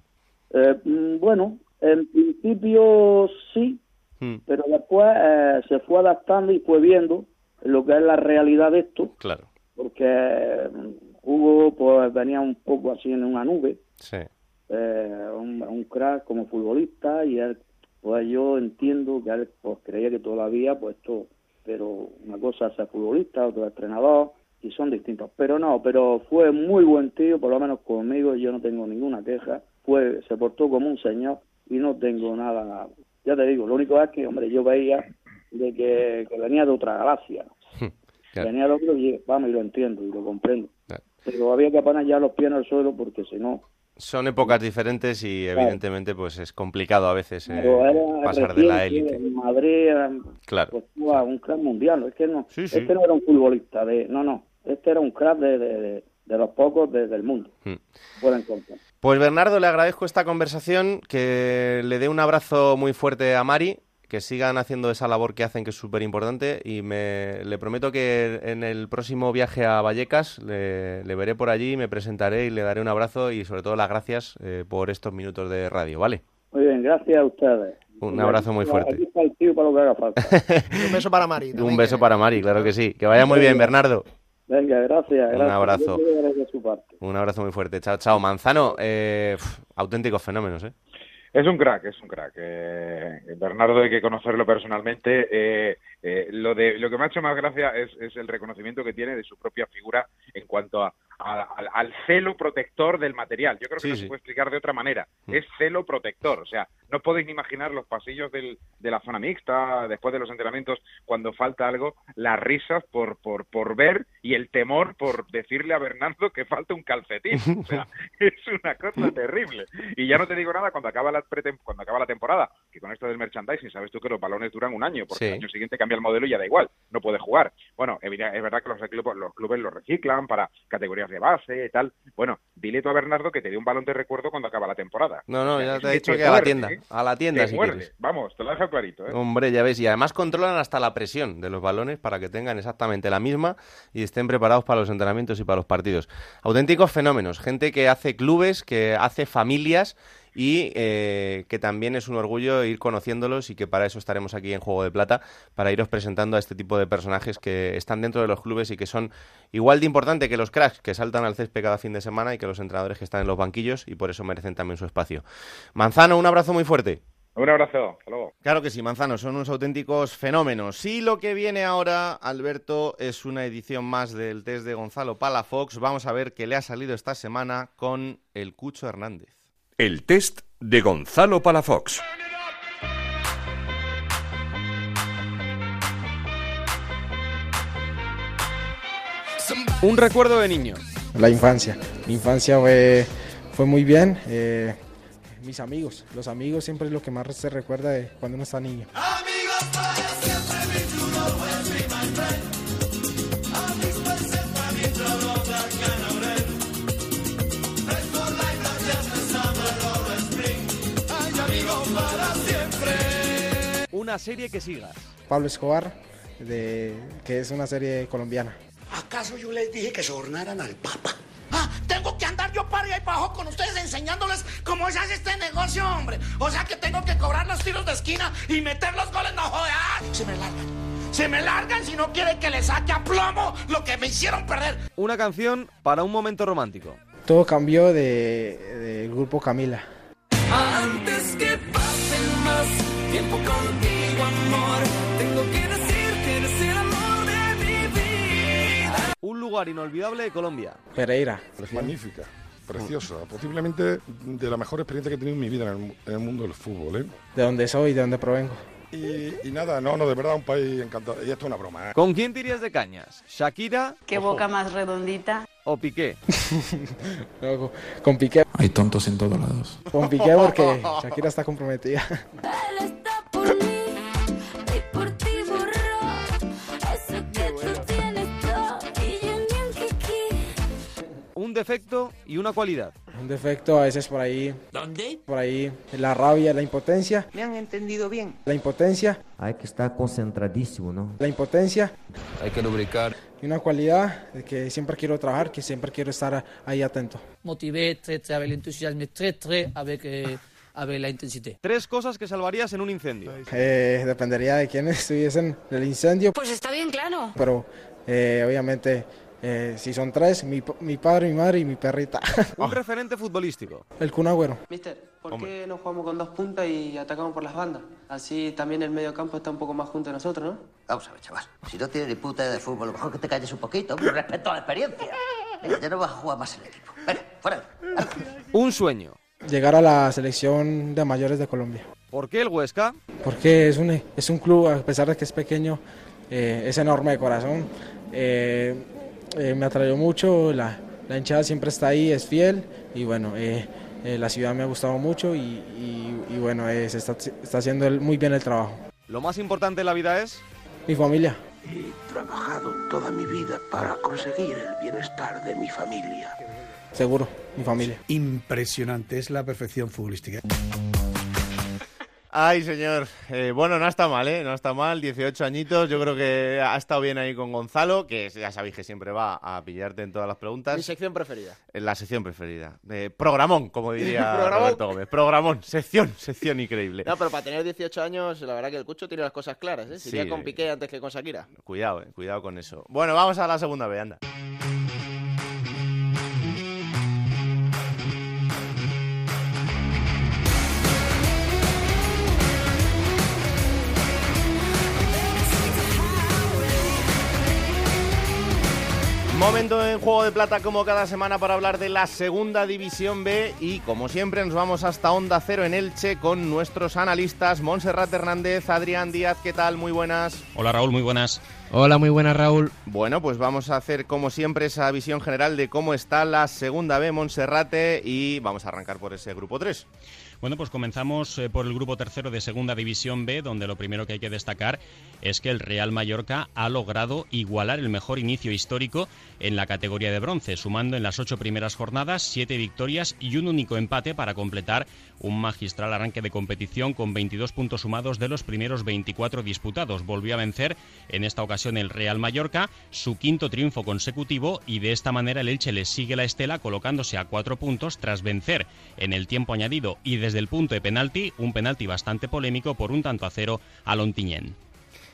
Eh, mm, bueno, en principio sí, Mm, pero después eh, se fue adaptando y fue viendo lo que es la realidad de esto, claro. porque mm, Hugo pues venía un poco así en una nube, Sí. Eh, un, un crack como futbolista y él, pues yo entiendo que él pues creía que todavía pues esto, pero una cosa es ser futbolista, otro es entrenador y son distintos, pero no, pero fue muy buen tío, por lo menos conmigo yo no tengo ninguna queja, fue se portó como un señor y no tengo nada, ya te digo, lo único es que hombre yo veía de que, que venía de otra galaxia, Claro. venía de otro y vamos y lo entiendo y lo comprendo, Claro. pero había que poner ya los pies en el suelo porque si no Son épocas diferentes y evidentemente pues es complicado a veces eh, era pasar de la élite. en Madrid era Claro. pues, un crack mundial. Es que no, Sí, sí. este no era un futbolista de, no, no, este era un crack de, de, de- de los pocos de- del mundo. Mm. Pueden contar. Pues Bernardo, le agradezco esta conversación, que le dé un abrazo muy fuerte a Mari, que sigan haciendo esa labor que hacen, que es súper importante, y me, le prometo que en el próximo viaje a Vallecas le, le veré por allí, me presentaré y le daré un abrazo y sobre todo las gracias eh, por estos minutos de radio, ¿vale? Muy bien, gracias a ustedes. Un abrazo muy fuerte. Aquí está el tío para lo que haga falta. Y un beso para Mari. también, Un beso para Mari, claro que sí. Que vaya muy bien, Bernardo. Venga, gracias. Un abrazo. De su parte. Un abrazo muy fuerte. Chao, chao. Manzano, eh, auténticos fenómenos, ¿eh? Es un crack, es un crack. Eh, Bernardo hay que conocerlo personalmente. Eh, eh, lo de lo que me ha hecho más gracia es, es el reconocimiento que tiene de su propia figura en cuanto a, al, al celo protector del material. Yo creo que Sí, no sí. se puede explicar de otra manera. Mm. Es celo protector. O sea, no podéis ni imaginar los pasillos del- de la zona mixta, después de los entrenamientos, cuando falta algo, las risas por, por, por ver y el temor por decirle a Bernardo que falta un calcetín. O sea, es una cosa terrible. Y ya no te digo nada cuando acaba la pretem- cuando acaba la temporada, que con esto del merchandising sabes tú que los balones duran un año, porque Sí. el año siguiente cambia el modelo y ya da igual, no puede jugar. Bueno, es verdad que los, clubes, los clubes lo reciclan para categorías de base y tal. Bueno, dile tú a Bernardo que te dé un balón de recuerdo cuando acaba la temporada. No, no, ya te he dicho te que a la tienda. ¿eh? A la tienda, Te si muerde. quieres. Vamos, te lo dejo clarito, ¿eh? Hombre, ya ves, y además controlan hasta la presión de los balones para que tengan exactamente la misma y estén preparados para los entrenamientos y para los partidos. Auténticos fenómenos, gente que hace clubes, que hace familias y eh, que también es un orgullo ir conociéndolos y que para eso estaremos aquí en Juego de Plata, para iros presentando a este tipo de personajes que están dentro de los clubes y que son igual de importante que los cracks que saltan al césped cada fin de semana y que los entrenadores que están en los banquillos y por eso merecen también su espacio. Manzano, un abrazo muy fuerte. Un abrazo, hasta luego. Claro que sí, Manzano, son unos auténticos fenómenos. Y lo que viene ahora, Alberto, es una edición más del test de Gonzalo Palafox. Vamos a ver qué le ha salido esta semana con el Cucho Hernández. El test de Gonzalo Palafox. Un recuerdo de niño. La infancia. Mi infancia fue, fue muy bien. eh, mis amigos. Los amigos siempre es lo que más se recuerda de cuando uno está niño. Una serie que sigas. Pablo Escobar, de, que es una serie colombiana. ¿Acaso yo les dije que sobornaran al Papa? Ah, tengo que andar yo para allá y para abajo con ustedes enseñándoles cómo se hace este negocio, hombre. O sea que tengo que cobrar los tiros de esquina y meter los goles, no joder. Ah, Se me largan. Se me largan si no quieren que les saque a plomo lo que me hicieron perder. Una canción para un momento romántico. Todo cambió de- del grupo Camila. Antes que pase más tiempo contigo, amor, tengo que decir que eres el amor de mi vida. Un lugar inolvidable de Colombia. Pereira. Es magnífica, preciosa, posiblemente de la mejor experiencia que he tenido en mi vida en el, mu- en el mundo del fútbol. ¿eh? De donde soy, de donde provengo. Y, y nada, no, no, de verdad un país encantado. Y esto es una broma. ¿eh? ¿Con quién te irías de cañas? ¿Shakira Qué boca más redondita. O Piqué? No, con- Piqué. Hay tontos en todos lados. Con Piqué porque Shakira está comprometida. Por defecto y una cualidad. Un defecto a veces por ahí. ¿Dónde? Por ahí la rabia, la impotencia. ¿Me han entendido bien? La impotencia. Hay que estar concentradísimo, ¿no? La impotencia. Hay que lubricar. Y una cualidad de que siempre quiero trabajar, que siempre quiero estar ahí atento. motivé très très avec l'enthousiasme, très très avec, euh, avec la intensité. Tres cosas que salvarías en un incendio. Eh, dependería de quién estuviesen en el incendio. Pues está bien claro. Pero eh, obviamente, eh, si son tres, mi, mi padre, mi madre y mi perrita. Un referente futbolístico. El Kun Agüero. Mister, ¿por qué no jugamos con dos puntas y atacamos por las bandas? Así también el medio campo está un poco más junto a nosotros, ¿no? Vamos a ver, chaval. Si no tienes ni puta de fútbol, lo mejor que te calles un poquito. hombre, Respeto a la experiencia. Venga, ya no vas a jugar más en el equipo. Venga, fuera. Un sueño. Llegar a la selección de mayores de Colombia. ¿Por qué el Huesca? Porque es un, es un club, a pesar de que es pequeño, eh, es enorme de corazón. Eh, eh, me atrayó mucho, la, la hinchada siempre está ahí, es fiel y bueno, eh, eh, la ciudad me ha gustado mucho y, y- y bueno, eh, se está, está haciendo el- muy bien el trabajo. Lo más importante en la vida es... Mi familia. He trabajado toda mi vida para conseguir el bienestar de mi familia. Seguro, mi familia. Impresionante, es la perfección futbolística. Ay, señor. Eh, bueno, no está mal, ¿eh? No está mal. 18 añitos. Yo creo que ha estado bien ahí con Gonzalo, que ya sabéis que siempre va a pillarte en todas las preguntas. Mi sección preferida. En la sección preferida. Eh, programón, como diría Programón. Roberto Gómez. Programón. Sección, sección increíble. No, pero para tener 18 años, la verdad que el Cucho tiene las cosas claras, ¿eh? Se iría Sí. con Piqué antes que con Shakira. Cuidado, eh, cuidado con eso. Bueno, vamos a la segunda vez, anda. Momento en Juego de Plata como cada semana para hablar de la Segunda División B y como siempre nos vamos hasta Onda Cero en Elche con nuestros analistas Montserrat Hernández, Adrián Díaz, ¿qué tal? Muy buenas. Hola Raúl, muy buenas. Hola, muy buenas Raúl. Bueno, pues vamos a hacer como siempre esa visión general de cómo está la Segunda B Monserrate y vamos a arrancar por ese grupo 3. Bueno, pues comenzamos eh, por el grupo tercero de Segunda División B, donde lo primero que hay que destacar es que el Real Mallorca ha logrado igualar el mejor inicio histórico en la categoría de bronce, sumando en las ocho primeras jornadas siete victorias y un único empate para completar un magistral arranque de competición con 22 puntos sumados de los primeros 24 disputados. Volvió a vencer en esta ocasión el Real Mallorca, su quinto triunfo consecutivo y de esta manera el Elche le sigue la estela colocándose a cuatro puntos tras vencer en el tiempo añadido y desde el punto de penalti, un penalti bastante polémico por un tanto a cero a Lontiñén.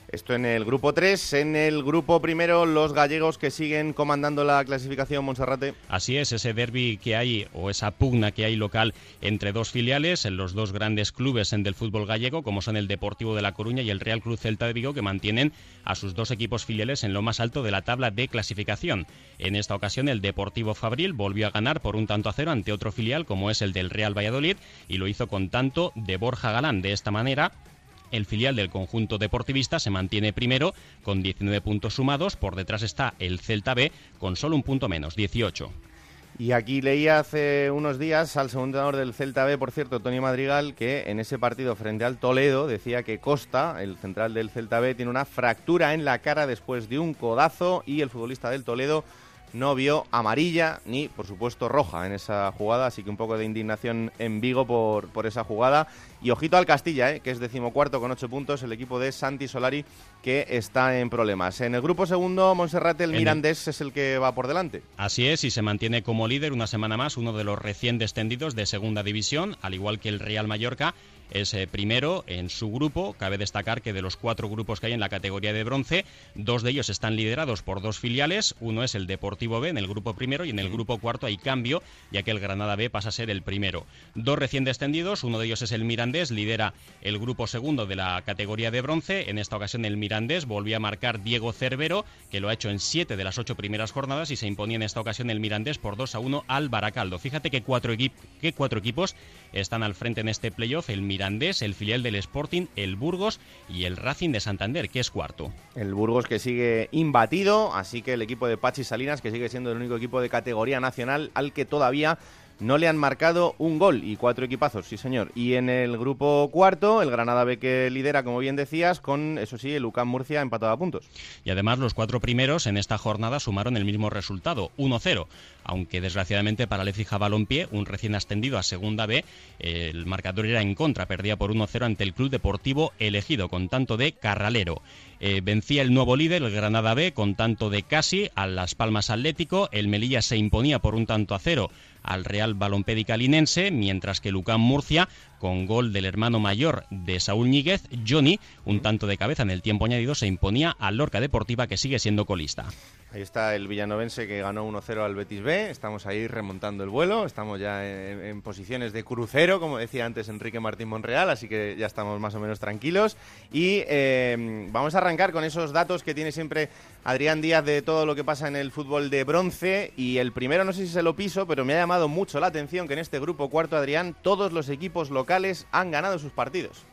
Esto en el grupo 3. En el grupo primero, los gallegos que siguen comandando la clasificación Monserrate. Así es, ese derby que hay o esa pugna que hay local entre dos filiales, en los dos grandes clubes del fútbol gallego, como son el Deportivo de La Coruña y el Real Cruz Celta de Vigo, que mantienen a sus dos equipos filiales en lo más alto de la tabla de clasificación. En esta ocasión, el Deportivo Fabril volvió a ganar por un tanto a cero ante otro filial, como es el del Real Valladolid, y lo hizo con tanto de Borja Galán. De esta manera, el filial del conjunto deportivista se mantiene primero con 19 puntos sumados. Por detrás está el Celta B con solo un punto menos, 18. Y aquí leía hace unos días al segundo entrenador del Celta B, por cierto, Tony Madrigal, que en ese partido frente al Toledo decía que Costa, el central del Celta B, tiene una fractura en la cara después de un codazo y el futbolista del Toledo no vio amarilla ni, por supuesto, roja en esa jugada, así que un poco de indignación en Vigo por, por esa jugada. Y ojito al Castilla, ¿eh? que es decimocuarto con ocho puntos, el equipo de Santi Solari, que está en problemas. En el grupo segundo, Monserrate, el En el- Mirandés es el que va por delante. Así es, y se mantiene como líder una semana más uno de los recién descendidos de Segunda División, al igual que el Real Mallorca, es eh, primero en su grupo. Cabe destacar que de los cuatro grupos que hay en la categoría de bronce, dos de ellos están liderados por dos filiales. Uno es el Deportivo B en el grupo primero y en el grupo cuarto hay cambio, ya que el Granada B pasa a ser el primero. Dos recién descendidos, uno de ellos es el Mirandés, lidera el grupo segundo de la categoría de bronce. En esta ocasión el Mirandés volvió a marcar Diego Cervero, que lo ha hecho en siete de las ocho primeras jornadas y se imponía en esta ocasión el Mirandés por 2 a 1 al Baracaldo. Fíjate que cuatro, que cuatro equipos están al frente en este playoff, el Mirandés, el filial del Sporting, el Burgos y el Racing de Santander, que es cuarto. El Burgos que sigue imbatido, así que el equipo de Pachi Salinas, que sigue siendo el único equipo de categoría nacional al que todavía no le han marcado un gol y cuatro equipazos, sí señor. Y en el grupo cuarto, el Granada B que lidera, como bien decías, con, eso sí, el UCAM Murcia empatado a puntos. Y además los cuatro primeros en esta jornada sumaron el mismo resultado, 1-0. Aunque desgraciadamente para Lecija Balompié, un recién ascendido a Segunda B, el marcador era en contra, perdía por 1-0 ante el Club Deportivo Elegido, con tanto de Carralero. Eh, vencía el nuevo líder, el Granada B, con tanto de Casi, a Las Palmas Atlético. El Melilla se imponía por un tanto a cero al Real Balompédica Linense, mientras que Lucán Murcia, con gol del hermano mayor de Saúl Ñíguez, Johnny, un tanto de cabeza en el tiempo añadido, se imponía al Lorca Deportiva, que sigue siendo colista. Ahí está el villanovense que ganó 1-0 al Betis B. Estamos ahí remontando el vuelo. Estamos ya en, posiciones de crucero, como decía antes Enrique Martín Monreal, así que ya estamos más o menos tranquilos. Y eh, vamos a arrancar con esos datos que tiene siempre Adrián Díaz de todo lo que pasa en el fútbol de bronce. Y el primero, no sé si se lo piso, pero me ha llamado mucho la atención que en este grupo cuarto, Adrián, todos los equipos locales han ganado sus partidos.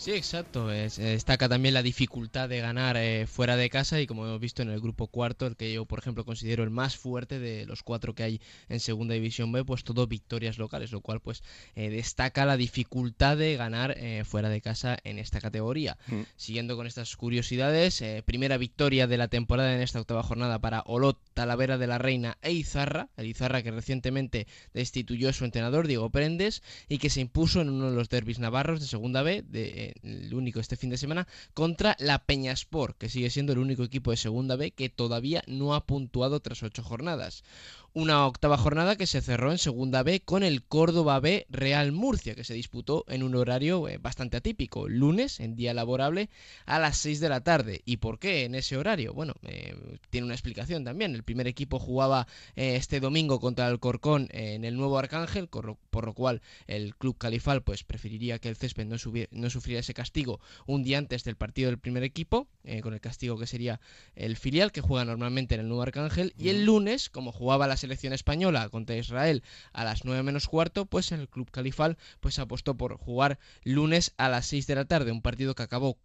Sí, exacto. Es- eh, destaca también la dificultad de ganar eh, fuera de casa y como hemos visto en el grupo cuarto, el que yo por ejemplo considero el más fuerte de los cuatro que hay en Segunda División B, pues todo victorias locales, lo cual pues eh, destaca la dificultad de ganar eh, fuera de casa en esta categoría. Mm. Siguiendo con estas curiosidades, eh, primera victoria de la temporada en esta octava jornada para Olot, Talavera de la Reina e Izarra, el Izarra que recientemente destituyó a su entrenador Diego Prendes y que se impuso en uno de los derbis navarros de Segunda B, de, el único este fin de semana, contra la Peñaspor, que sigue siendo el único equipo de Segunda B que todavía no ha puntuado tras ocho jornadas. Una octava jornada que se cerró en Segunda B con el Córdoba B Real Murcia, que se disputó en un horario eh, bastante atípico, lunes, en día laborable, a las 6 de la tarde. ¿Y por qué en ese horario? Bueno, eh, tiene una explicación también. El primer equipo jugaba eh, este domingo contra el Corcón eh, en el Nuevo Arcángel, por lo, por lo cual el club califal pues preferiría que el césped no, no sufriera ese castigo un día antes del partido del primer equipo, con el castigo que sería el filial que juega normalmente en el Nuevo Arcángel. Y el lunes, como jugaba la selección española contra Israel a las 9 menos cuarto, pues el club califal pues apostó por jugar lunes a las 6 de la tarde, un partido que acabó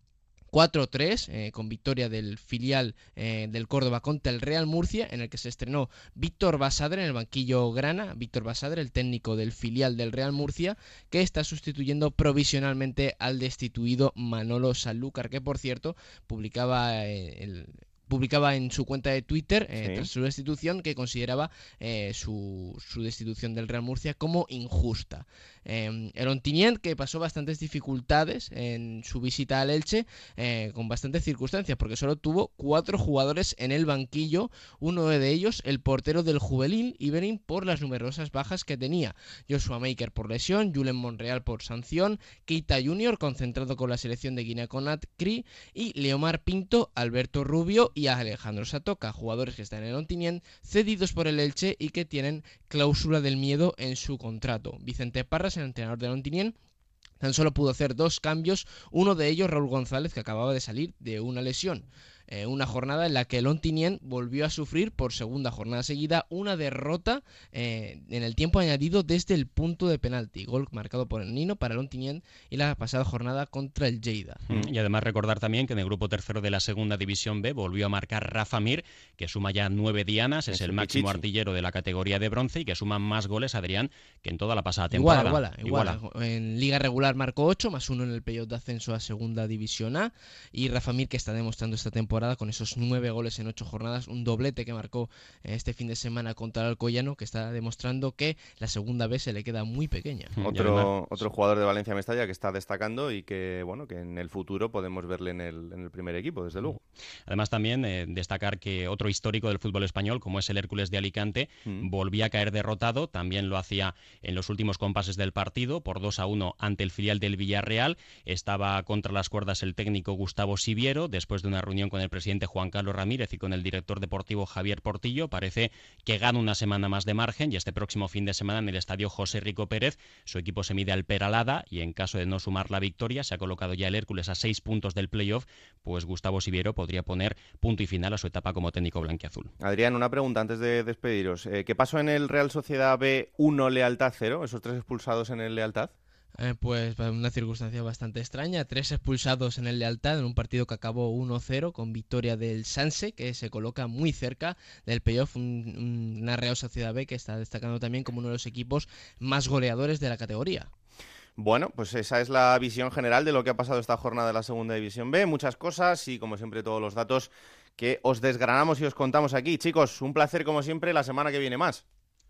4-3, eh, con victoria del filial eh, del Córdoba contra el Real Murcia, en el que se estrenó Víctor Basadre en el banquillo Grana. Víctor Basadre, el técnico del filial del Real Murcia, que está sustituyendo provisionalmente al destituido Manolo Sanlúcar, que por cierto publicaba eh, el publicaba en su cuenta de Twitter eh, Sí. tras su destitución que consideraba eh, su, su destitución del Real Murcia como injusta. Eh, el Ontinyent que pasó bastantes dificultades en su visita al Elche eh, con bastantes circunstancias porque solo tuvo cuatro jugadores en el banquillo, uno de ellos el portero del juvenil Iberin por las numerosas bajas que tenía. Joshua Maker por lesión, Julen Monreal por sanción, Keita Junior concentrado con la selección de Guinea-Conakry y Leomar Pinto, Alberto Rubio y Alejandro Satoca, jugadores que están en el Ontinyent, cedidos por el Elche y que tienen cláusula del miedo en su contrato. Vicente Parras, el entrenador del Ontinyent, Tan solo pudo hacer dos cambios, uno de ellos Raúl González, que acababa de salir de una lesión. Eh, una jornada en la que el Ontinien volvió a sufrir por segunda jornada seguida una derrota eh, en el tiempo añadido desde el punto de penalti. Gol marcado por el Nino para el Ontinien y la pasada jornada contra el Lleida. Mm, Y además recordar también que en el grupo tercero de la segunda división B volvió a marcar Rafa Mir, que suma ya nueve dianas, es el máximo pichichi. artillero de la categoría de bronce y que suma más goles, Adrián, que en toda la pasada Iguala, temporada. iguala, iguala. En liga regular marcó 8, más uno en el playoff de ascenso a segunda división A. Y Rafa Mir, que está demostrando esta temporada temporada con esos nueve goles en ocho jornadas, un doblete que marcó eh, este fin de semana contra el Alcoyano, que está demostrando que la segunda vez se le queda muy pequeña. Otro, otro jugador de Valencia Mestalla que está destacando y que bueno que en el futuro podemos verle en el, en el primer equipo, desde luego. Además también eh, destacar que otro histórico del fútbol español, como es el Hércules de Alicante, Mm. volvía a caer derrotado, también lo hacía en los últimos compases del partido, por 2 a 1 ante el filial del Villarreal. Estaba contra las cuerdas el técnico Gustavo Siviero, después de una reunión con el presidente Juan Carlos Ramírez y con el director deportivo Javier Portillo. Parece que gana una semana más de margen y este próximo fin de semana en el estadio José Rico Pérez su equipo se mide al Peralada y en caso de no sumar la victoria se ha colocado ya el Hércules a seis puntos del playoff, pues Gustavo Siviero podría poner punto y final a su etapa como técnico blanquiazul. Adrián, una pregunta antes de despediros. Eh, ¿Qué pasó en el Real Sociedad B1 Lealtad 0? Esos tres expulsados en el Lealtad. Eh, pues una circunstancia bastante extraña. Tres expulsados en el Lealtad en un partido que acabó 1-0 con victoria del Sanse, que se coloca muy cerca del playoff. Un, una Real Sociedad B que está destacando también como uno de los equipos más goleadores de la categoría. Bueno, pues esa es la visión general de lo que ha pasado esta jornada de la Segunda División B. Muchas cosas y, como siempre, todos los datos que os desgranamos y os contamos aquí. Chicos, un placer como siempre. La semana que viene más.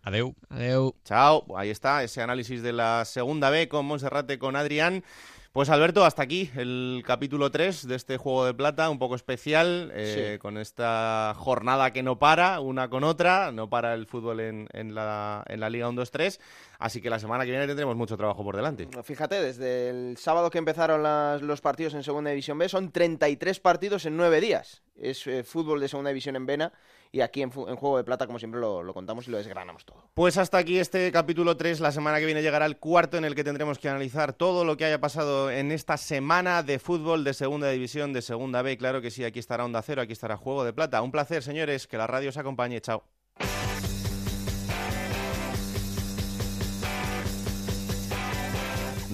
Adeu. Adeu. Chao. Ahí está ese análisis de la Segunda B con Monserrate, con Adrián. Pues Alberto, hasta aquí el capítulo 3 de este Juego de Plata, un poco especial, eh, Sí. con esta jornada que no para, una con otra, no para el fútbol en, en la, en la Liga 1-2-3, así que la semana que viene tendremos mucho trabajo por delante. Fíjate, desde el sábado que empezaron las- los partidos en Segunda División B, son 33 partidos en 9 días. Es eh, fútbol de Segunda División en Vena y aquí en, Juego de Plata, como siempre, lo, lo contamos y lo desgranamos todo. Pues hasta aquí este capítulo 3. La semana que viene llegará el cuarto en el que tendremos que analizar todo lo que haya pasado en esta semana de fútbol de Segunda División, de Segunda B. Claro que sí, aquí estará Onda Cero, aquí estará Juego de Plata. Un placer, señores, que la radio os acompañe. Chao.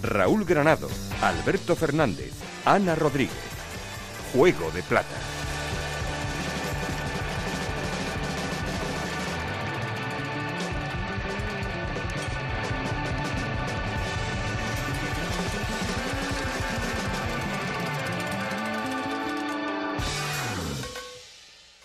Raúl Granado, Alberto Fernández, Ana Rodríguez. Juego de Plata.